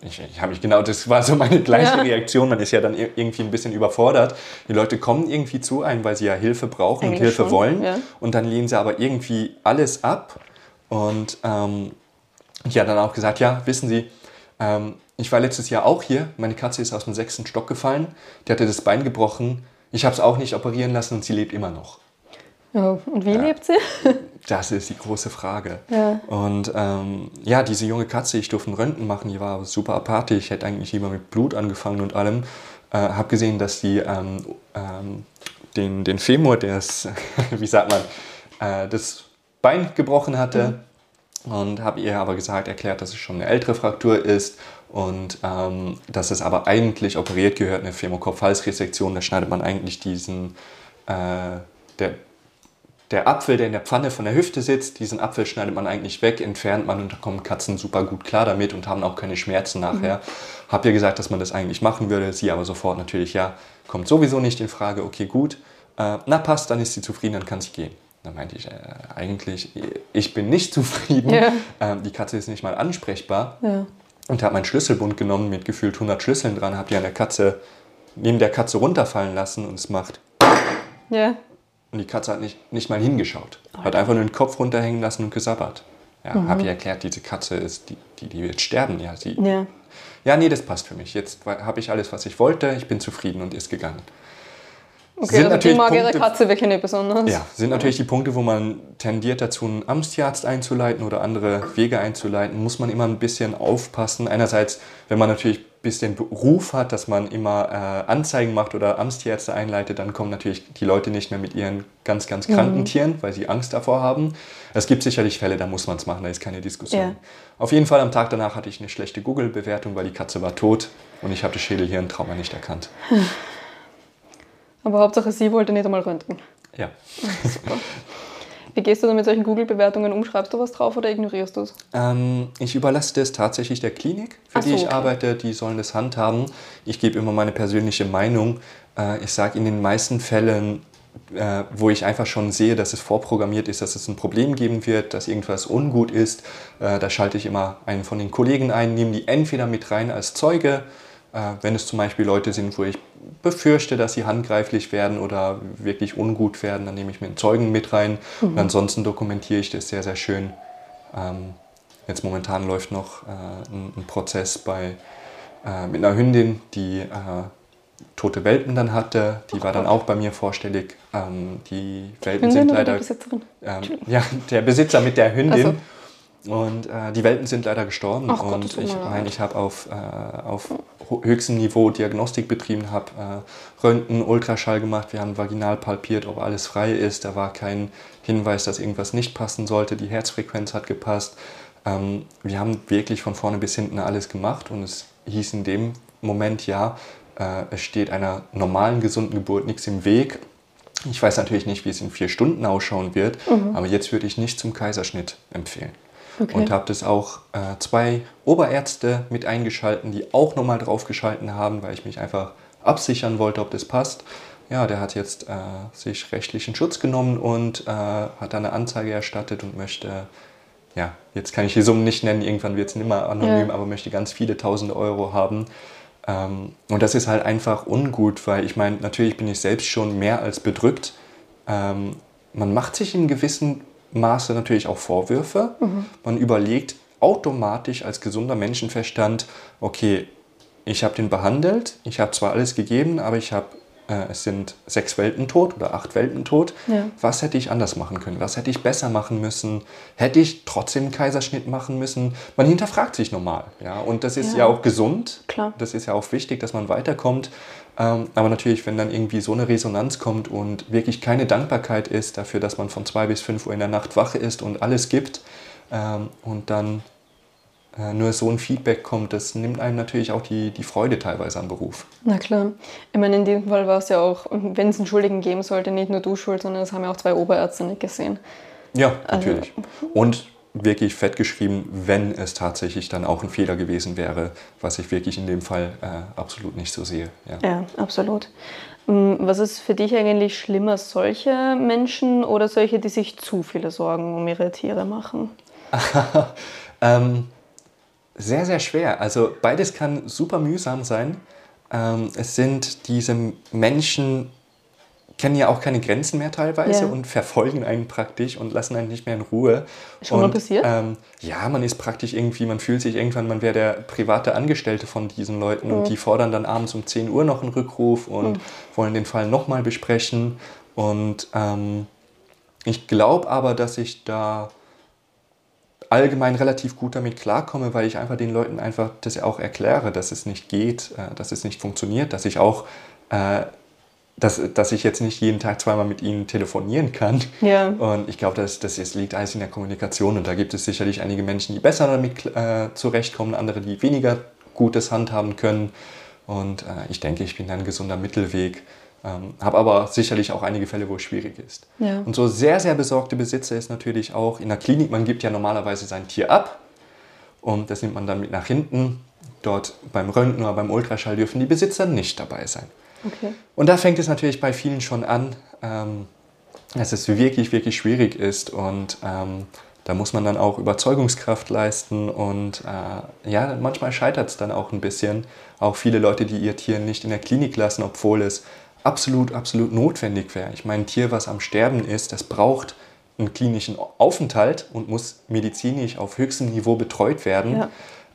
Ich, ich habe mich genau, das war so meine gleiche Ja. Reaktion. Man ist ja dann ir- irgendwie ein bisschen überfordert. Die Leute kommen irgendwie zu einem, weil sie ja Hilfe brauchen Eigentlich und Hilfe schon, wollen. ja. Und dann lehnen sie aber irgendwie alles ab. Und ähm, ich habe dann auch gesagt, ja, wissen Sie, ähm, ich war letztes Jahr auch hier. Meine Katze ist aus dem sechsten Stock gefallen. Die hatte das Bein gebrochen. Ich habe es auch nicht operieren lassen und sie lebt immer noch. Ja, und wie lebt sie? Das ist die große Frage. Ja. Und ähm, ja, diese junge Katze, ich durfte ein Röntgen machen, die war super apathisch, ich hätte eigentlich lieber mit Blut angefangen und allem. Äh, habe gesehen, dass die ähm, ähm, den, den Femur, der ist, wie sagt man, äh, das Bein gebrochen hatte. Und habe ihr aber gesagt, erklärt, dass es schon eine ältere Fraktur ist und ähm, dass es aber eigentlich operiert gehört, eine Femokopf-Halsresektion. Da schneidet man eigentlich diesen, äh, der, der Apfel, der in der Pfanne von der Hüfte sitzt, diesen Apfel schneidet man eigentlich weg, entfernt man und da kommen Katzen super gut klar damit und haben auch keine Schmerzen nachher. Hab ihr gesagt, dass man das eigentlich machen würde, sie aber sofort natürlich, ja, kommt sowieso nicht in Frage, okay, gut, äh, na passt, dann ist sie zufrieden, dann kann sie gehen. Dann meinte ich, äh, eigentlich, ich bin nicht zufrieden, Ja. ähm, die Katze ist nicht mal ansprechbar Ja. Und habe meinen Schlüsselbund genommen mit gefühlt 100 Schlüsseln dran, habe die an der Katze, neben der Katze runterfallen lassen und es macht Ja. und die Katze hat nicht, nicht mal hingeschaut. Hat einfach nur den Kopf runterhängen lassen und gesabbert. Ja, Mhm. habe ihr erklärt, diese Katze ist, die, die, die wird sterben. Ja, sie, Ja. ja, nee, das passt für mich. Jetzt habe ich alles, was ich wollte. Ich bin zufrieden und ist gegangen. Okay, Sind also die natürlich mag ihre Punkte- Katze wirklich nicht besonders. Ja, sind natürlich die Punkte, wo man tendiert dazu, einen Amtstierarzt einzuleiten oder andere Wege einzuleiten, muss man immer ein bisschen aufpassen. Einerseits, wenn man natürlich ein bisschen Beruf hat, dass man immer äh, Anzeigen macht oder Amtstierärzte einleitet, dann kommen natürlich die Leute nicht mehr mit ihren ganz, ganz kranken Tieren, weil sie Angst davor haben. Es gibt sicherlich Fälle, da muss man es machen, da ist keine Diskussion. Ja. Auf jeden Fall am Tag danach hatte ich eine schlechte Google-Bewertung, weil die Katze war tot und ich habe das Schädelhirntrauma nicht erkannt. Aber Hauptsache, sie wollte nicht einmal röntgen. Ja. Wie gehst du dann mit solchen Google-Bewertungen um? Schreibst du was drauf oder ignorierst du es? Ähm, ich überlasse das tatsächlich der Klinik, für so, die ich okay. arbeite. Die sollen das handhaben. Ich gebe immer meine persönliche Meinung. Äh, ich sage in den meisten Fällen, äh, wo ich einfach schon sehe, dass es vorprogrammiert ist, dass es ein Problem geben wird, dass irgendwas ungut ist, äh, da schalte ich immer einen von den Kollegen ein, nehme die entweder mit rein als Zeuge, wenn es zum Beispiel Leute sind, wo ich befürchte, dass sie handgreiflich werden oder wirklich ungut werden, dann nehme ich mir einen Zeugen mit rein. Und ansonsten dokumentiere ich das sehr, sehr schön. Ähm, jetzt momentan läuft noch äh, ein, Prozess bei, äh, mit einer Hündin, die äh, tote Welpen dann hatte. Die war dann auch bei mir vorstellig. Ähm, die Welpen Hündin sind leider ähm, ja, der Besitzer mit der Hündin. Ach Und äh, die Welpen sind leider gestorben. Ach Gott, und tut ich meine, ich habe auf, äh, auf ho- höchstem Niveau Diagnostik betrieben, habe äh, Röntgen, Ultraschall gemacht, wir haben vaginal palpiert, ob alles frei ist. Da war kein Hinweis, dass irgendwas nicht passen sollte. Die Herzfrequenz hat gepasst. Ähm, wir haben wirklich von vorne bis hinten alles gemacht und es hieß in dem Moment ja, äh, es steht einer normalen, gesunden Geburt nichts im Weg. Ich weiß natürlich nicht, wie es in vier Stunden ausschauen wird, aber jetzt würde ich nicht zum Kaiserschnitt empfehlen. Okay. Und habe das auch äh, zwei Oberärzte mit eingeschalten, die auch nochmal draufgeschalten haben, weil ich mich einfach absichern wollte, ob das passt. Ja, der hat jetzt äh, sich rechtlichen Schutz genommen und äh, hat da eine Anzeige erstattet und möchte, ja, jetzt kann ich die Summen nicht nennen, irgendwann wird es nicht mehr anonym, Ja. aber möchte ganz viele tausende Euro haben. Ähm, und das ist halt einfach ungut, weil ich meine, natürlich bin ich selbst schon mehr als bedrückt. Ähm, man macht sich in gewissem Maße natürlich auch Vorwürfe. Man überlegt automatisch als gesunder Menschenverstand, okay, ich habe den behandelt, ich habe zwar alles gegeben, aber ich habe, äh, es sind sechs Welpen tot oder acht Welpen tot. Ja. Was hätte ich anders machen können? Was hätte ich besser machen müssen? Hätte ich trotzdem einen Kaiserschnitt machen müssen? Man hinterfragt sich normal. Ja? Und das ist Ja. ja, auch gesund. Klar. Das ist ja auch wichtig, dass man weiterkommt. Ähm, aber natürlich, wenn dann irgendwie so eine Resonanz kommt und wirklich keine Dankbarkeit ist dafür, dass man von zwei bis fünf Uhr in der Nacht wach ist und alles gibt ähm, und dann äh, nur so ein Feedback kommt, das nimmt einem natürlich auch die, die Freude teilweise am Beruf. Na klar. Ich meine, in diesem Fall war es ja auch, wenn es einen Schuldigen geben sollte, nicht nur du schuld, sondern es haben ja auch zwei Oberärzte nicht gesehen. Ja, Also- natürlich. Und wirklich fett geschrieben, wenn es tatsächlich dann auch ein Fehler gewesen wäre, was ich wirklich in dem Fall äh, absolut nicht so sehe. Ja. Ja, absolut. Mm, Was ist für dich eigentlich schlimmer, solche Menschen oder solche, die sich zu viele Sorgen um ihre Tiere machen? Ähm, sehr, sehr schwer. Also beides kann super mühsam sein. Ähm, es sind diese Menschen, kennen ja auch keine Grenzen mehr teilweise Ja. und verfolgen einen praktisch und lassen einen nicht mehr in Ruhe. Schon mal und, passiert? Ähm, ja, man ist praktisch irgendwie, man fühlt sich irgendwann, man wäre der private Angestellte von diesen Leuten Mhm. und die fordern dann abends um 10 Uhr noch einen Rückruf und wollen den Fall nochmal besprechen. Und ähm, ich glaube aber, dass ich da allgemein relativ gut damit klarkomme, weil ich einfach den Leuten einfach das auch erkläre, dass es nicht geht, äh, dass es nicht funktioniert, dass ich auch, äh, dass, dass ich jetzt nicht jeden Tag zweimal mit ihnen telefonieren kann. Ja. Und ich glaube, das, das ist, liegt alles in der Kommunikation und da gibt es sicherlich einige Menschen, die besser damit äh, zurechtkommen, andere, die weniger gutes handhaben können. Und äh, ich denke, ich bin da ein gesunder Mittelweg. Ähm, habe aber sicherlich auch einige Fälle, wo es schwierig ist. Ja. Und so sehr, sehr besorgte Besitzer ist natürlich auch in der Klinik, man gibt ja normalerweise sein Tier ab und das nimmt man dann mit nach hinten. Dort beim Röntgen oder beim Ultraschall dürfen die Besitzer nicht dabei sein. Okay. Und da fängt es natürlich bei vielen schon an, ähm, dass es wirklich, wirklich schwierig ist und ähm, da muss man dann auch Überzeugungskraft leisten und äh, ja, manchmal scheitert es dann auch ein bisschen. Auch viele Leute, die ihr Tier nicht in der Klinik lassen, obwohl es absolut, absolut notwendig wäre. Ich meine, ein Tier, was am Sterben ist, das braucht einen klinischen Aufenthalt und muss medizinisch auf höchstem Niveau betreut werden. Ja.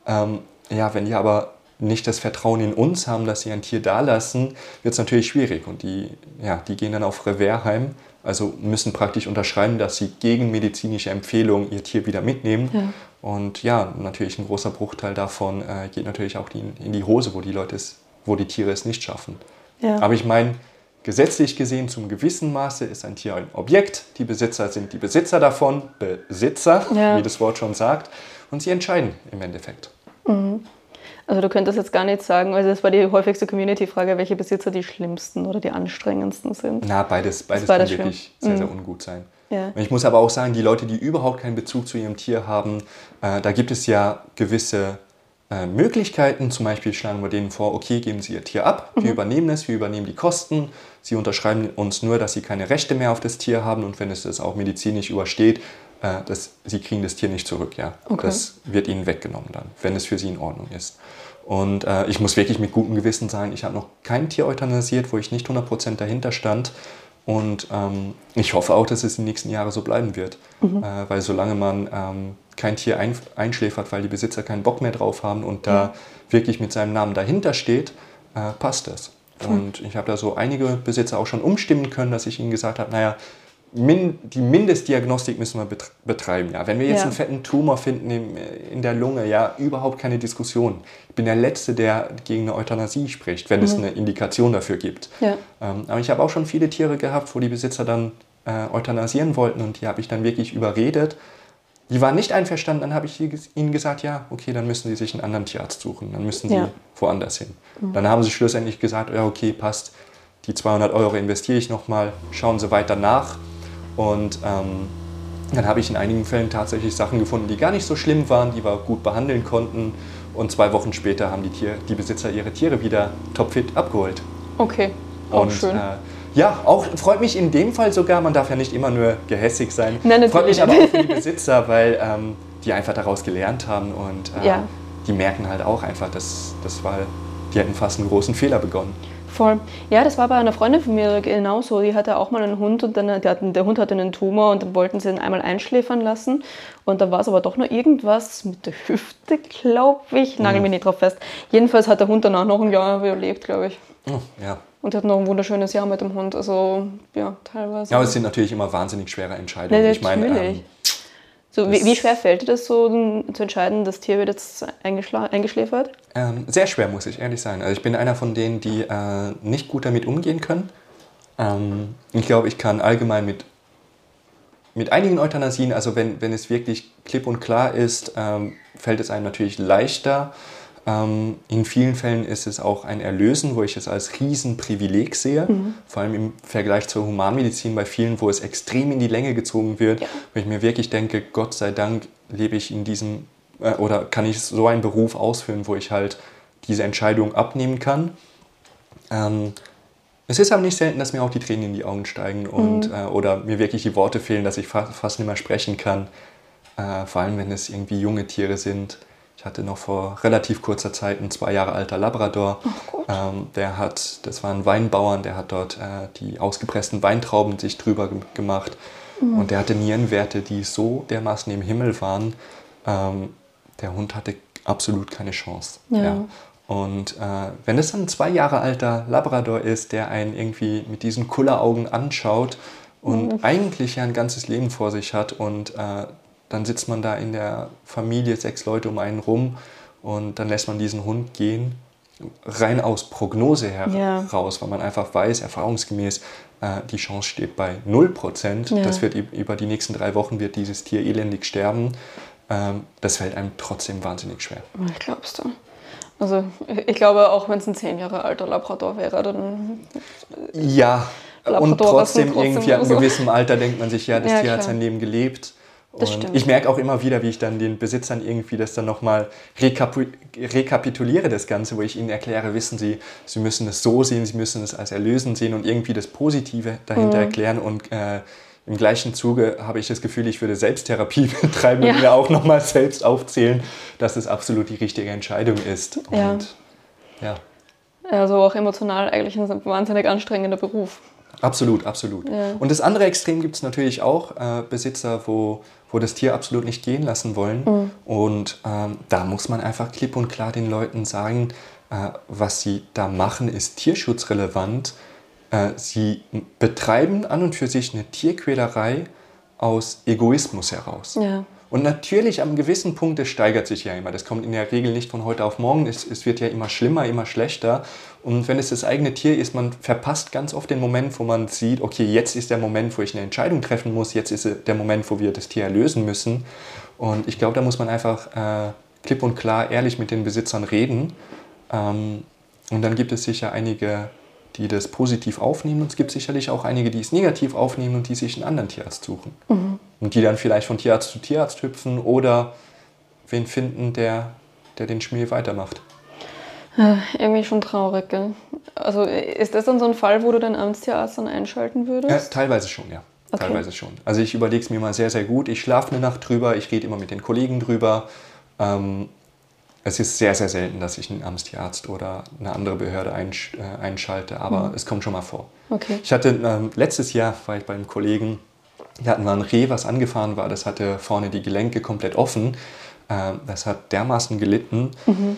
Ähm, ja, wenn die aber nicht das Vertrauen in uns haben, dass sie ein Tier da lassen, wird es natürlich schwierig. Und die, ja, die gehen dann auf Reverheim, also müssen praktisch unterschreiben, dass sie gegen medizinische Empfehlungen ihr Tier wieder mitnehmen. Ja. Und ja, natürlich ein großer Bruchteil davon äh, geht natürlich auch die, in die Hose, wo die Leute es, wo die Tiere es nicht schaffen. Ja. Aber ich meine, gesetzlich gesehen zum gewissen Maße ist ein Tier ein Objekt. Die Besitzer sind die Besitzer davon, Besitzer, ja. wie das Wort schon sagt. Und sie entscheiden im Endeffekt. Mhm. Also du könntest jetzt gar nicht sagen, also das war die häufigste Community-Frage, welche Besitzer die schlimmsten oder die anstrengendsten sind. Na, beides, beides, beides kann wirklich sehr, mhm. sehr ungut sein. Ja. Ich muss aber auch sagen, die Leute, die überhaupt keinen Bezug zu ihrem Tier haben, äh, da gibt es ja gewisse äh, Möglichkeiten. Zum Beispiel schlagen wir denen vor, okay, geben Sie Ihr Tier ab, wir mhm. übernehmen es, wir übernehmen die Kosten. Sie unterschreiben uns nur, dass Sie keine Rechte mehr auf das Tier haben und wenn es das auch medizinisch übersteht, äh, das, Sie kriegen das Tier nicht zurück. Ja. Okay. Das wird Ihnen weggenommen dann, wenn es für Sie in Ordnung ist. Und äh, ich muss wirklich mit gutem Gewissen sagen, ich habe noch kein Tier euthanasiert, wo ich nicht 100% dahinter stand. Und ähm, ich hoffe auch, dass es in den nächsten Jahren so bleiben wird. Mhm. Äh, weil solange man ähm, kein Tier ein, einschläfert, weil die Besitzer keinen Bock mehr drauf haben und da mhm. wirklich mit seinem Namen dahinter steht, äh, passt das. Mhm. Und ich habe da so einige Besitzer auch schon umstimmen können, dass ich ihnen gesagt habe, naja, min, die Mindestdiagnostik müssen wir betreiben. Ja. Wenn wir jetzt ja. einen fetten Tumor finden in, in, der Lunge, ja, überhaupt keine Diskussion. Ich bin der Letzte, der gegen eine Euthanasie spricht, wenn mhm. es eine Indikation dafür gibt. Ja. Ähm, aber ich habe auch schon viele Tiere gehabt, wo die Besitzer dann äh, euthanasieren wollten und die habe ich dann wirklich überredet. Die waren nicht einverstanden, dann habe ich ihnen gesagt, ja, okay, dann müssen sie sich einen anderen Tierarzt suchen, dann müssen sie woanders hin. Mhm. Dann haben sie schlussendlich gesagt, ja, okay, passt, die 200 Euro investiere ich nochmal, schauen Sie weiter nach und ähm, dann habe ich in einigen Fällen tatsächlich Sachen gefunden, die gar nicht so schlimm waren, die wir gut behandeln konnten. Und zwei Wochen später haben die, Tier, die Besitzer ihre Tiere wieder topfit abgeholt. Okay, auch und, schön. Äh, ja, auch freut mich in dem Fall sogar, man darf ja nicht immer nur gehässig sein. Nein, freut mich aber auch für die Besitzer, weil ähm, die einfach daraus gelernt haben und äh, ja. die merken halt auch einfach, dass das war, die hätten fast einen großen Fehler begonnen. Voll. Ja, das war bei einer Freundin von mir genauso. Die hatte auch mal einen Hund und dann, hatten, der Hund hatte einen Tumor und dann wollten sie ihn einmal einschläfern lassen. Und da war es aber doch noch irgendwas mit der Hüfte, glaube ich. Nagel mich nicht drauf fest. Jedenfalls hat der Hund danach noch ein Jahr überlebt, glaube ich. Oh, ja. Und hat noch ein wunderschönes Jahr mit dem Hund. Also, ja, teilweise. Ja, aber es sind natürlich immer wahnsinnig schwere Entscheidungen. Ja, ich meine, ähm, so, wie, wie, schwer fällt dir das so zu entscheiden, das Tier wird jetzt eingeschläfert? Ähm, sehr schwer, muss ich ehrlich sein. Also ich bin einer von denen, die äh, nicht gut damit umgehen können. Ähm, ich glaube, ich kann allgemein mit, mit einigen Euthanasien, also wenn, wenn es wirklich klipp und klar ist, ähm, fällt es einem natürlich leichter. Ähm, in vielen Fällen ist es auch ein Erlösen, wo ich es als Riesenprivileg sehe, mhm. vor allem im Vergleich zur Humanmedizin bei vielen, wo es extrem in die Länge gezogen wird, ja. wo ich mir wirklich denke, Gott sei Dank lebe ich in diesem äh, oder kann ich so einen Beruf ausführen, wo ich halt diese Entscheidung abnehmen kann. Ähm, es ist aber nicht selten, dass mir auch die Tränen in die Augen steigen und, mhm. äh, oder mir wirklich die Worte fehlen, dass ich fa fast nicht mehr sprechen kann. Äh, vor allem, wenn es irgendwie junge Tiere sind hatte noch vor relativ kurzer Zeit einen zwei Jahre alter Labrador. Ähm, der hat, das war ein Weinbauern, der hat dort äh, die ausgepressten Weintrauben sich drüber gemacht. Mhm. Und der hatte Nierenwerte, die so dermaßen im Himmel waren. Ähm, der Hund hatte absolut keine Chance. Ja. ja. Und äh, wenn es dann ein zwei Jahre alter Labrador ist, der einen irgendwie mit diesen Kulleraugen anschaut und mhm. eigentlich ja ein ganzes Leben vor sich hat und äh, dann sitzt man da in der Familie, sechs Leute um einen rum und dann lässt man diesen Hund gehen, rein aus Prognose heraus, ja. weil man einfach weiß, erfahrungsgemäß, äh, die Chance steht bei 0%. Ja. Das wird über die nächsten drei Wochen wird dieses Tier elendig sterben. Ähm, das fällt einem trotzdem wahnsinnig schwer. Ich glaubst du. Also ich glaube, auch wenn es ein zehn Jahre alter Labrador wäre, dann... Ja, Labrador und trotzdem, trotzdem irgendwie ab einem gewissen Alter denkt man sich, ja, das ja, Tier klar. hat sein Leben gelebt. Das und stimmt. ich merke auch immer wieder, wie ich dann den Besitzern irgendwie das dann nochmal rekapituliere, das Ganze, wo ich ihnen erkläre, wissen Sie, Sie müssen es so sehen, Sie müssen es als Erlösen sehen und irgendwie das Positive dahinter mhm. erklären und äh, im gleichen Zuge habe ich das Gefühl, ich würde Selbsttherapie betreiben ja. und mir auch nochmal selbst aufzählen, dass es absolut die richtige Entscheidung ist. Und, ja. ja. Also auch emotional eigentlich ein wahnsinnig anstrengender Beruf. Absolut, absolut. Ja. Und das andere Extrem gibt es natürlich auch, äh, Besitzer, wo, wo das Tier absolut nicht gehen lassen wollen. Mhm. Und ähm, da muss man einfach klipp und klar den Leuten sagen, äh, was sie da machen, ist tierschutzrelevant. Äh, sie betreiben an und für sich eine Tierquälerei aus Egoismus heraus. Ja. Und natürlich am gewissen Punkt, das steigert sich ja immer. Das kommt in der Regel nicht von heute auf morgen. Es, es, wird ja immer schlimmer, immer schlechter. Und wenn es das eigene Tier ist, man verpasst ganz oft den Moment, wo man sieht, okay, jetzt ist der Moment, wo ich eine Entscheidung treffen muss. Jetzt ist der Moment, wo wir das Tier erlösen müssen. Und ich glaube, da muss man einfach äh, klipp und klar ehrlich mit den Besitzern reden. Ähm, und dann gibt es sicher einige die das positiv aufnehmen und es gibt sicherlich auch einige, die es negativ aufnehmen und die sich einen anderen Tierarzt suchen. Mhm. Und die dann vielleicht von Tierarzt zu Tierarzt hüpfen oder wen finden, der, der den Schmier weitermacht. Ja, irgendwie schon traurig, gell? Also ist das dann so ein Fall, wo du deinen Amtstierarzt dann einschalten würdest? Ja, teilweise schon, ja. Okay. Teilweise schon. Also ich überlege es mir mal sehr, sehr gut. Ich schlafe eine Nacht drüber, ich rede immer mit den Kollegen drüber. Ähm, es ist sehr, sehr selten, dass ich einen Amtstierarzt oder eine andere Behörde einsch äh, einschalte, aber mhm. es kommt schon mal vor. Okay. Ich hatte ähm, letztes Jahr, war ich beim Kollegen, da hatten wir ein Reh, was angefahren war, das hatte vorne die Gelenke komplett offen. Ähm, das hat dermaßen gelitten. Mhm.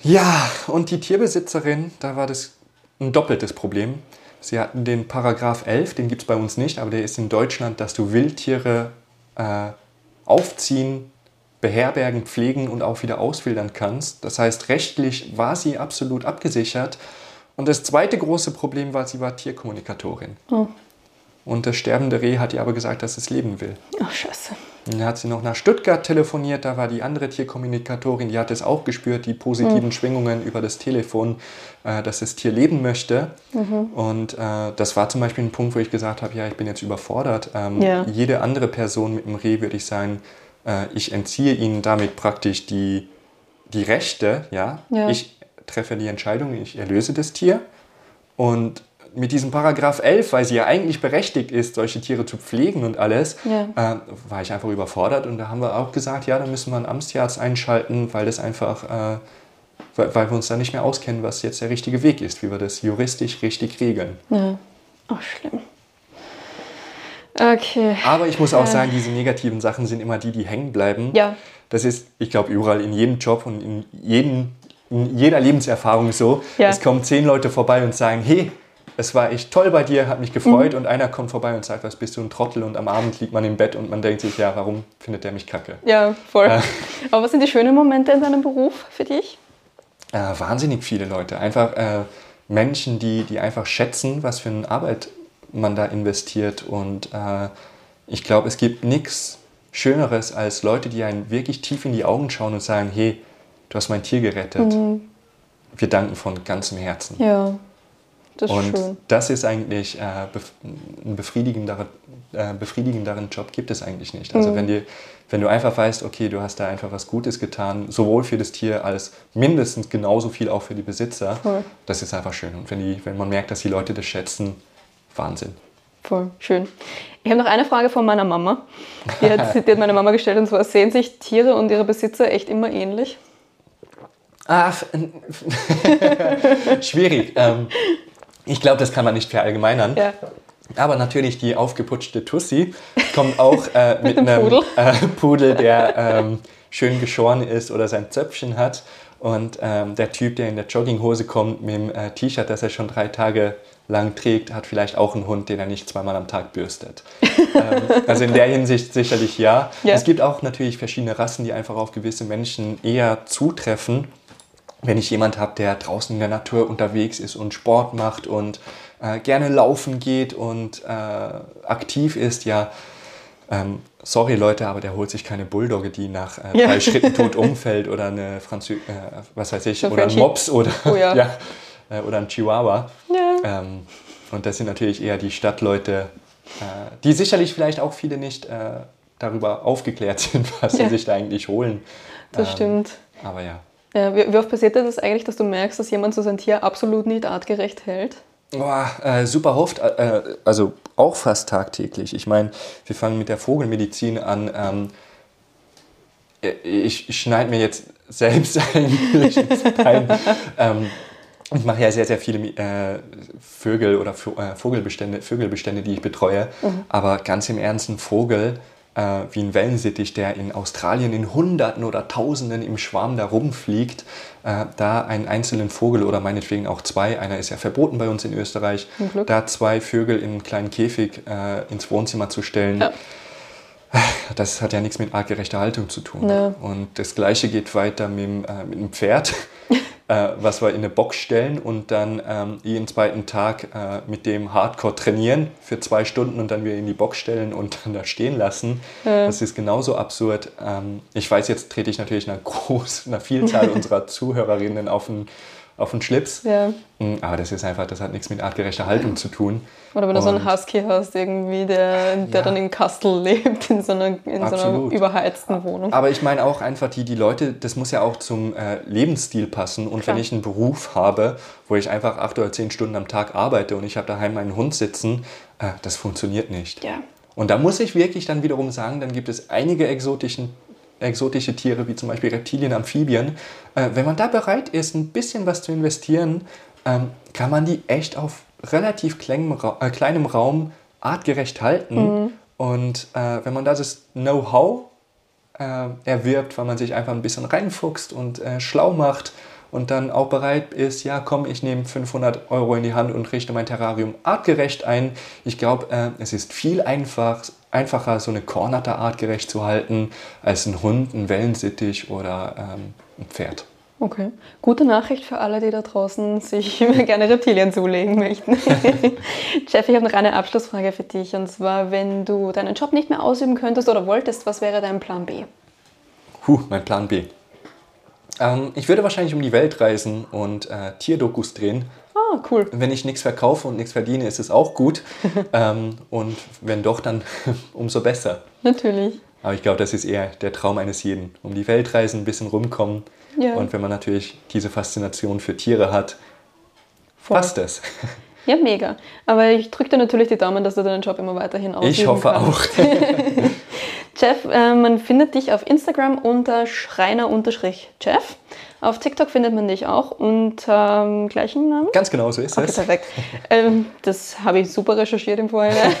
Ja, und die Tierbesitzerin, da war das ein doppeltes Problem. Sie hatten den Paragraph 11, den gibt es bei uns nicht, aber der ist in Deutschland, dass du Wildtiere äh, aufziehen, beherbergen, pflegen und auch wieder ausfiltern kannst. Das heißt, rechtlich war sie absolut abgesichert. Und das zweite große Problem war, sie war Tierkommunikatorin. Oh. Und das sterbende Reh hat ihr aber gesagt, dass es leben will. Ach, scheiße. dann hat sie noch nach Stuttgart telefoniert, da war die andere Tierkommunikatorin, die hat es auch gespürt, die positiven mhm. Schwingungen über das Telefon, äh, dass das Tier leben möchte. Mhm. Und äh, das war zum Beispiel ein Punkt, wo ich gesagt habe, ja, ich bin jetzt überfordert. Ähm, ja. Jede andere Person mit dem Reh würde ich sagen, ich entziehe ihnen damit praktisch die, die Rechte, ja? ja. Ich treffe die Entscheidung, ich erlöse das Tier und mit diesem Paragraph 11, weil sie ja eigentlich berechtigt ist, solche Tiere zu pflegen und alles, ja. äh, war ich einfach überfordert. Und da haben wir auch gesagt, ja, da müssen wir einen Amtstierarzt einschalten, weil das einfach, äh, weil, weil, wir uns da nicht mehr auskennen, was jetzt der richtige Weg ist, wie wir das juristisch richtig regeln. Ja. Ach, schlimm. Okay. Aber ich muss auch sagen, diese negativen Sachen sind immer die, die hängen bleiben. Ja. Das ist, ich glaube, überall in jedem Job und in, jedem, in jeder Lebenserfahrung so. Ja. Es kommen zehn Leute vorbei und sagen, hey, es war echt toll bei dir, hat mich gefreut. Mhm. Und einer kommt vorbei und sagt, was bist du ein Trottel? Und am Abend liegt man im Bett und man denkt sich, ja, warum findet der mich kacke? Ja, voll. Äh, Aber was sind die schönen Momente in deinem Beruf für dich? Äh, wahnsinnig viele Leute. Einfach äh, Menschen, die, die einfach schätzen, was für eine Arbeit man da investiert. Und äh, ich glaube, es gibt nichts Schöneres als Leute, die einen wirklich tief in die Augen schauen und sagen, hey, du hast mein Tier gerettet. Mhm. Wir danken von ganzem Herzen. Ja, das ist und schön. das ist eigentlich äh, bef ein befriedigenderen, äh, befriedigenderen Job gibt es eigentlich nicht. Also mhm. wenn, dir, wenn du einfach weißt, okay, du hast da einfach was Gutes getan, sowohl für das Tier als mindestens genauso viel auch für die Besitzer, cool. das ist einfach schön. Und wenn, die, wenn man merkt, dass die Leute das schätzen, Wahnsinn. Voll schön. Ich habe noch eine Frage von meiner Mama. Die hat, die hat meine Mama gestellt und zwar: Sehen sich Tiere und ihre Besitzer echt immer ähnlich? Ah, schwierig. Ähm, ich glaube, das kann man nicht verallgemeinern. Ja. Aber natürlich die aufgeputschte Tussi kommt auch äh, mit, mit einem Pudel, äh, Pudel der ähm, schön geschoren ist oder sein Zöpfchen hat. Und ähm, der Typ, der in der Jogginghose kommt mit dem äh, T-Shirt, das er schon drei Tage lang trägt, hat vielleicht auch einen Hund, den er nicht zweimal am Tag bürstet. ähm, also in der Hinsicht sicherlich ja. ja. Es gibt auch natürlich verschiedene Rassen, die einfach auf gewisse Menschen eher zutreffen. Wenn ich jemand habe, der draußen in der Natur unterwegs ist und Sport macht und äh, gerne laufen geht und äh, aktiv ist, ja, ähm, sorry Leute, aber der holt sich keine Bulldogge, die nach äh, drei ja. Schritten tot umfällt oder eine Franzö äh, was weiß ich, oder ein Mops oder, oh, ja. ja äh, oder ein Chihuahua. Ja. Ähm, und das sind natürlich eher die Stadtleute, äh, die sicherlich vielleicht auch viele nicht äh, darüber aufgeklärt sind, was sie sich da eigentlich holen. Das ähm, stimmt. Aber ja. ja wie, wie, oft passiert das eigentlich, dass du merkst, dass jemand so sein Tier absolut nicht artgerecht hält? Boah, äh, super oft, äh, also auch fast tagtäglich. Ich meine, wir fangen mit der Vogelmedizin an. Ähm, ich, ich schneide mir jetzt selbst eigentlich ins Bein. ähm, ich mache ja sehr, sehr viele äh, Vögel oder äh, Vogelbestände, Vögelbestände, die ich betreue. Mhm. Aber ganz im Ernst, ein Vogel äh, wie ein Wellensittich, der in Australien in Hunderten oder Tausenden im Schwarm da rumfliegt, äh, da einen einzelnen Vogel oder meinetwegen auch zwei, einer ist ja verboten bei uns in Österreich, da zwei Vögel in einen kleinen Käfig äh, ins Wohnzimmer zu stellen. Ja. Das hat ja nichts mit artgerechter Haltung zu tun. Ja. Und das Gleiche geht weiter mit dem, mit dem Pferd. äh, was wir in eine Box stellen und dann ähm, jeden zweiten Tag äh, mit dem Hardcore trainieren für zwei Stunden und dann wieder in die Box stellen und dann da stehen lassen. Ja. Das ist genauso absurd. Ähm, ich weiß, jetzt trete ich natürlich einer, groß, einer Vielzahl unserer Zuhörerinnen auf den auf den Schlips. Ja. Mm, aber das ist einfach, das hat nichts mit artgerechter Haltung zu tun. Oder wenn du so einen Husky hast, irgendwie, der, der ja. dann in Kastel lebt, in so einer, in so einer überheizten Wohnung. Aber ich meine auch einfach, die, die Leute, das muss ja auch zum äh, Lebensstil passen. Und Klar. wenn ich einen Beruf habe, wo ich einfach acht oder zehn Stunden am Tag arbeite und ich habe daheim meinen Hund sitzen, äh, das funktioniert nicht. Ja. Und da muss ich wirklich dann wiederum sagen, dann gibt es einige exotischen exotische Tiere wie zum Beispiel Reptilien, Amphibien, äh, wenn man da bereit ist, ein bisschen was zu investieren, ähm, kann man die echt auf relativ kleinem, Ra äh, kleinem Raum artgerecht halten. Mhm. Und äh, wenn man das Know-how äh, erwirbt, weil man sich einfach ein bisschen reinfuchst und äh, schlau macht und dann auch bereit ist, ja komm, ich nehme 500 Euro in die Hand und richte mein Terrarium artgerecht ein. Ich glaube, äh, es ist viel einfach, einfacher, so eine Kornatter artgerecht zu halten, als ein Hund, ein Wellensittich oder ähm, ein Pferd. Okay. Gute Nachricht für alle, die da draußen sich gerne Reptilien zulegen möchten. Jeff, ich habe noch eine Abschlussfrage für dich. Und zwar, wenn du deinen Job nicht mehr ausüben könntest oder wolltest, was wäre dein Plan B? Puh, mein Plan B. Ähm, ich würde wahrscheinlich um die Welt reisen und äh, Tierdokus drehen. Ah, cool. Wenn ich nichts verkaufe und nichts verdiene, ist es auch gut. ähm, und wenn doch, dann umso besser. Natürlich. Aber ich glaube, das ist eher der Traum eines jeden. Um die Welt reisen, ein bisschen rumkommen. Ja. Und wenn man natürlich diese Faszination für Tiere hat, Voll. passt es. Ja, mega. Aber ich drücke dir natürlich die Daumen, dass du deinen Job immer weiterhin ausüben Ich hoffe kannst. auch. Jeff, äh, man findet dich auf Instagram unter Schreiner-Jeff. Auf TikTok findet man dich auch unter ähm, gleichen Namen? Ganz genau so ist okay, es. Perfekt. Ähm, das habe ich super recherchiert im Vorhinein.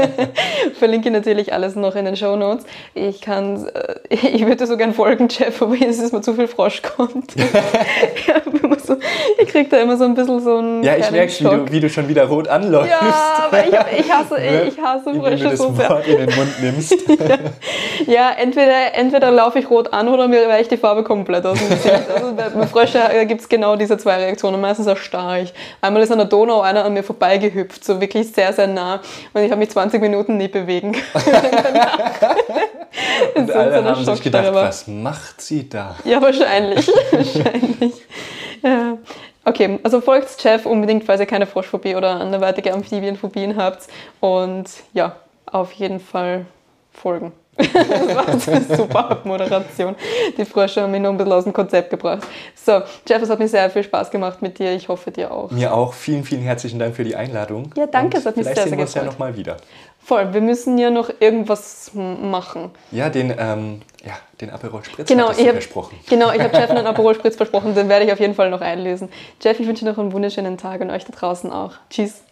Verlinke natürlich alles noch in den Show Notes. Ich kann, äh, ich würde so gern folgen, Jeff, aber jetzt ist mir zu viel ja, so, ich kriege da immer so ein bisschen so einen Ja, ich merke, wie du, wie du schon wieder rot anläufst. Ja, aber ich, ich hasse, ich hasse Frösche Wenn du das Wort in den Mund nimmst. ja, ja entweder, entweder laufe ich rot an oder mir weicht die Farbe komplett aus dem Also bei Frösche gibt es genau diese zwei Reaktionen. Meistens erstarre ich. Einmal ist an der Donau einer an mir vorbeigehüpft, so wirklich sehr, sehr nah. Und ich habe mich 20 Minuten nicht bewegen können. und alle haben sich gedacht, was macht sie da? Ja, wahrscheinlich. wahrscheinlich. Ja. Okay, also folgt Jeff unbedingt, falls ihr keine Froschphobie oder anderweitige Amphibienphobien habt. Und ja, auf jeden Fall folgen. das war eine super Moderation. Die Frösche haben mich nur ein bisschen aus dem Konzept gebracht. So, Jeff, es hat mir sehr viel Spaß gemacht mit dir. Ich hoffe, dir auch. Mir auch. Vielen, vielen herzlichen Dank für die Einladung. Ja, danke, Und es hat mich sehr, sehr gefreut. Vielleicht sehen wir uns ja nochmal wieder. Voll, wir müssen ja noch irgendwas machen. Ja, den, ähm, ja, den Aperol Spritz genau, ich hab, versprochen. Genau, ich habe Jeff einen Aperol Spritz versprochen, den werde ich auf jeden Fall noch einlösen. Jeff, ich wünsche dir noch einen wunderschönen Tag und euch da draußen auch. Tschüss.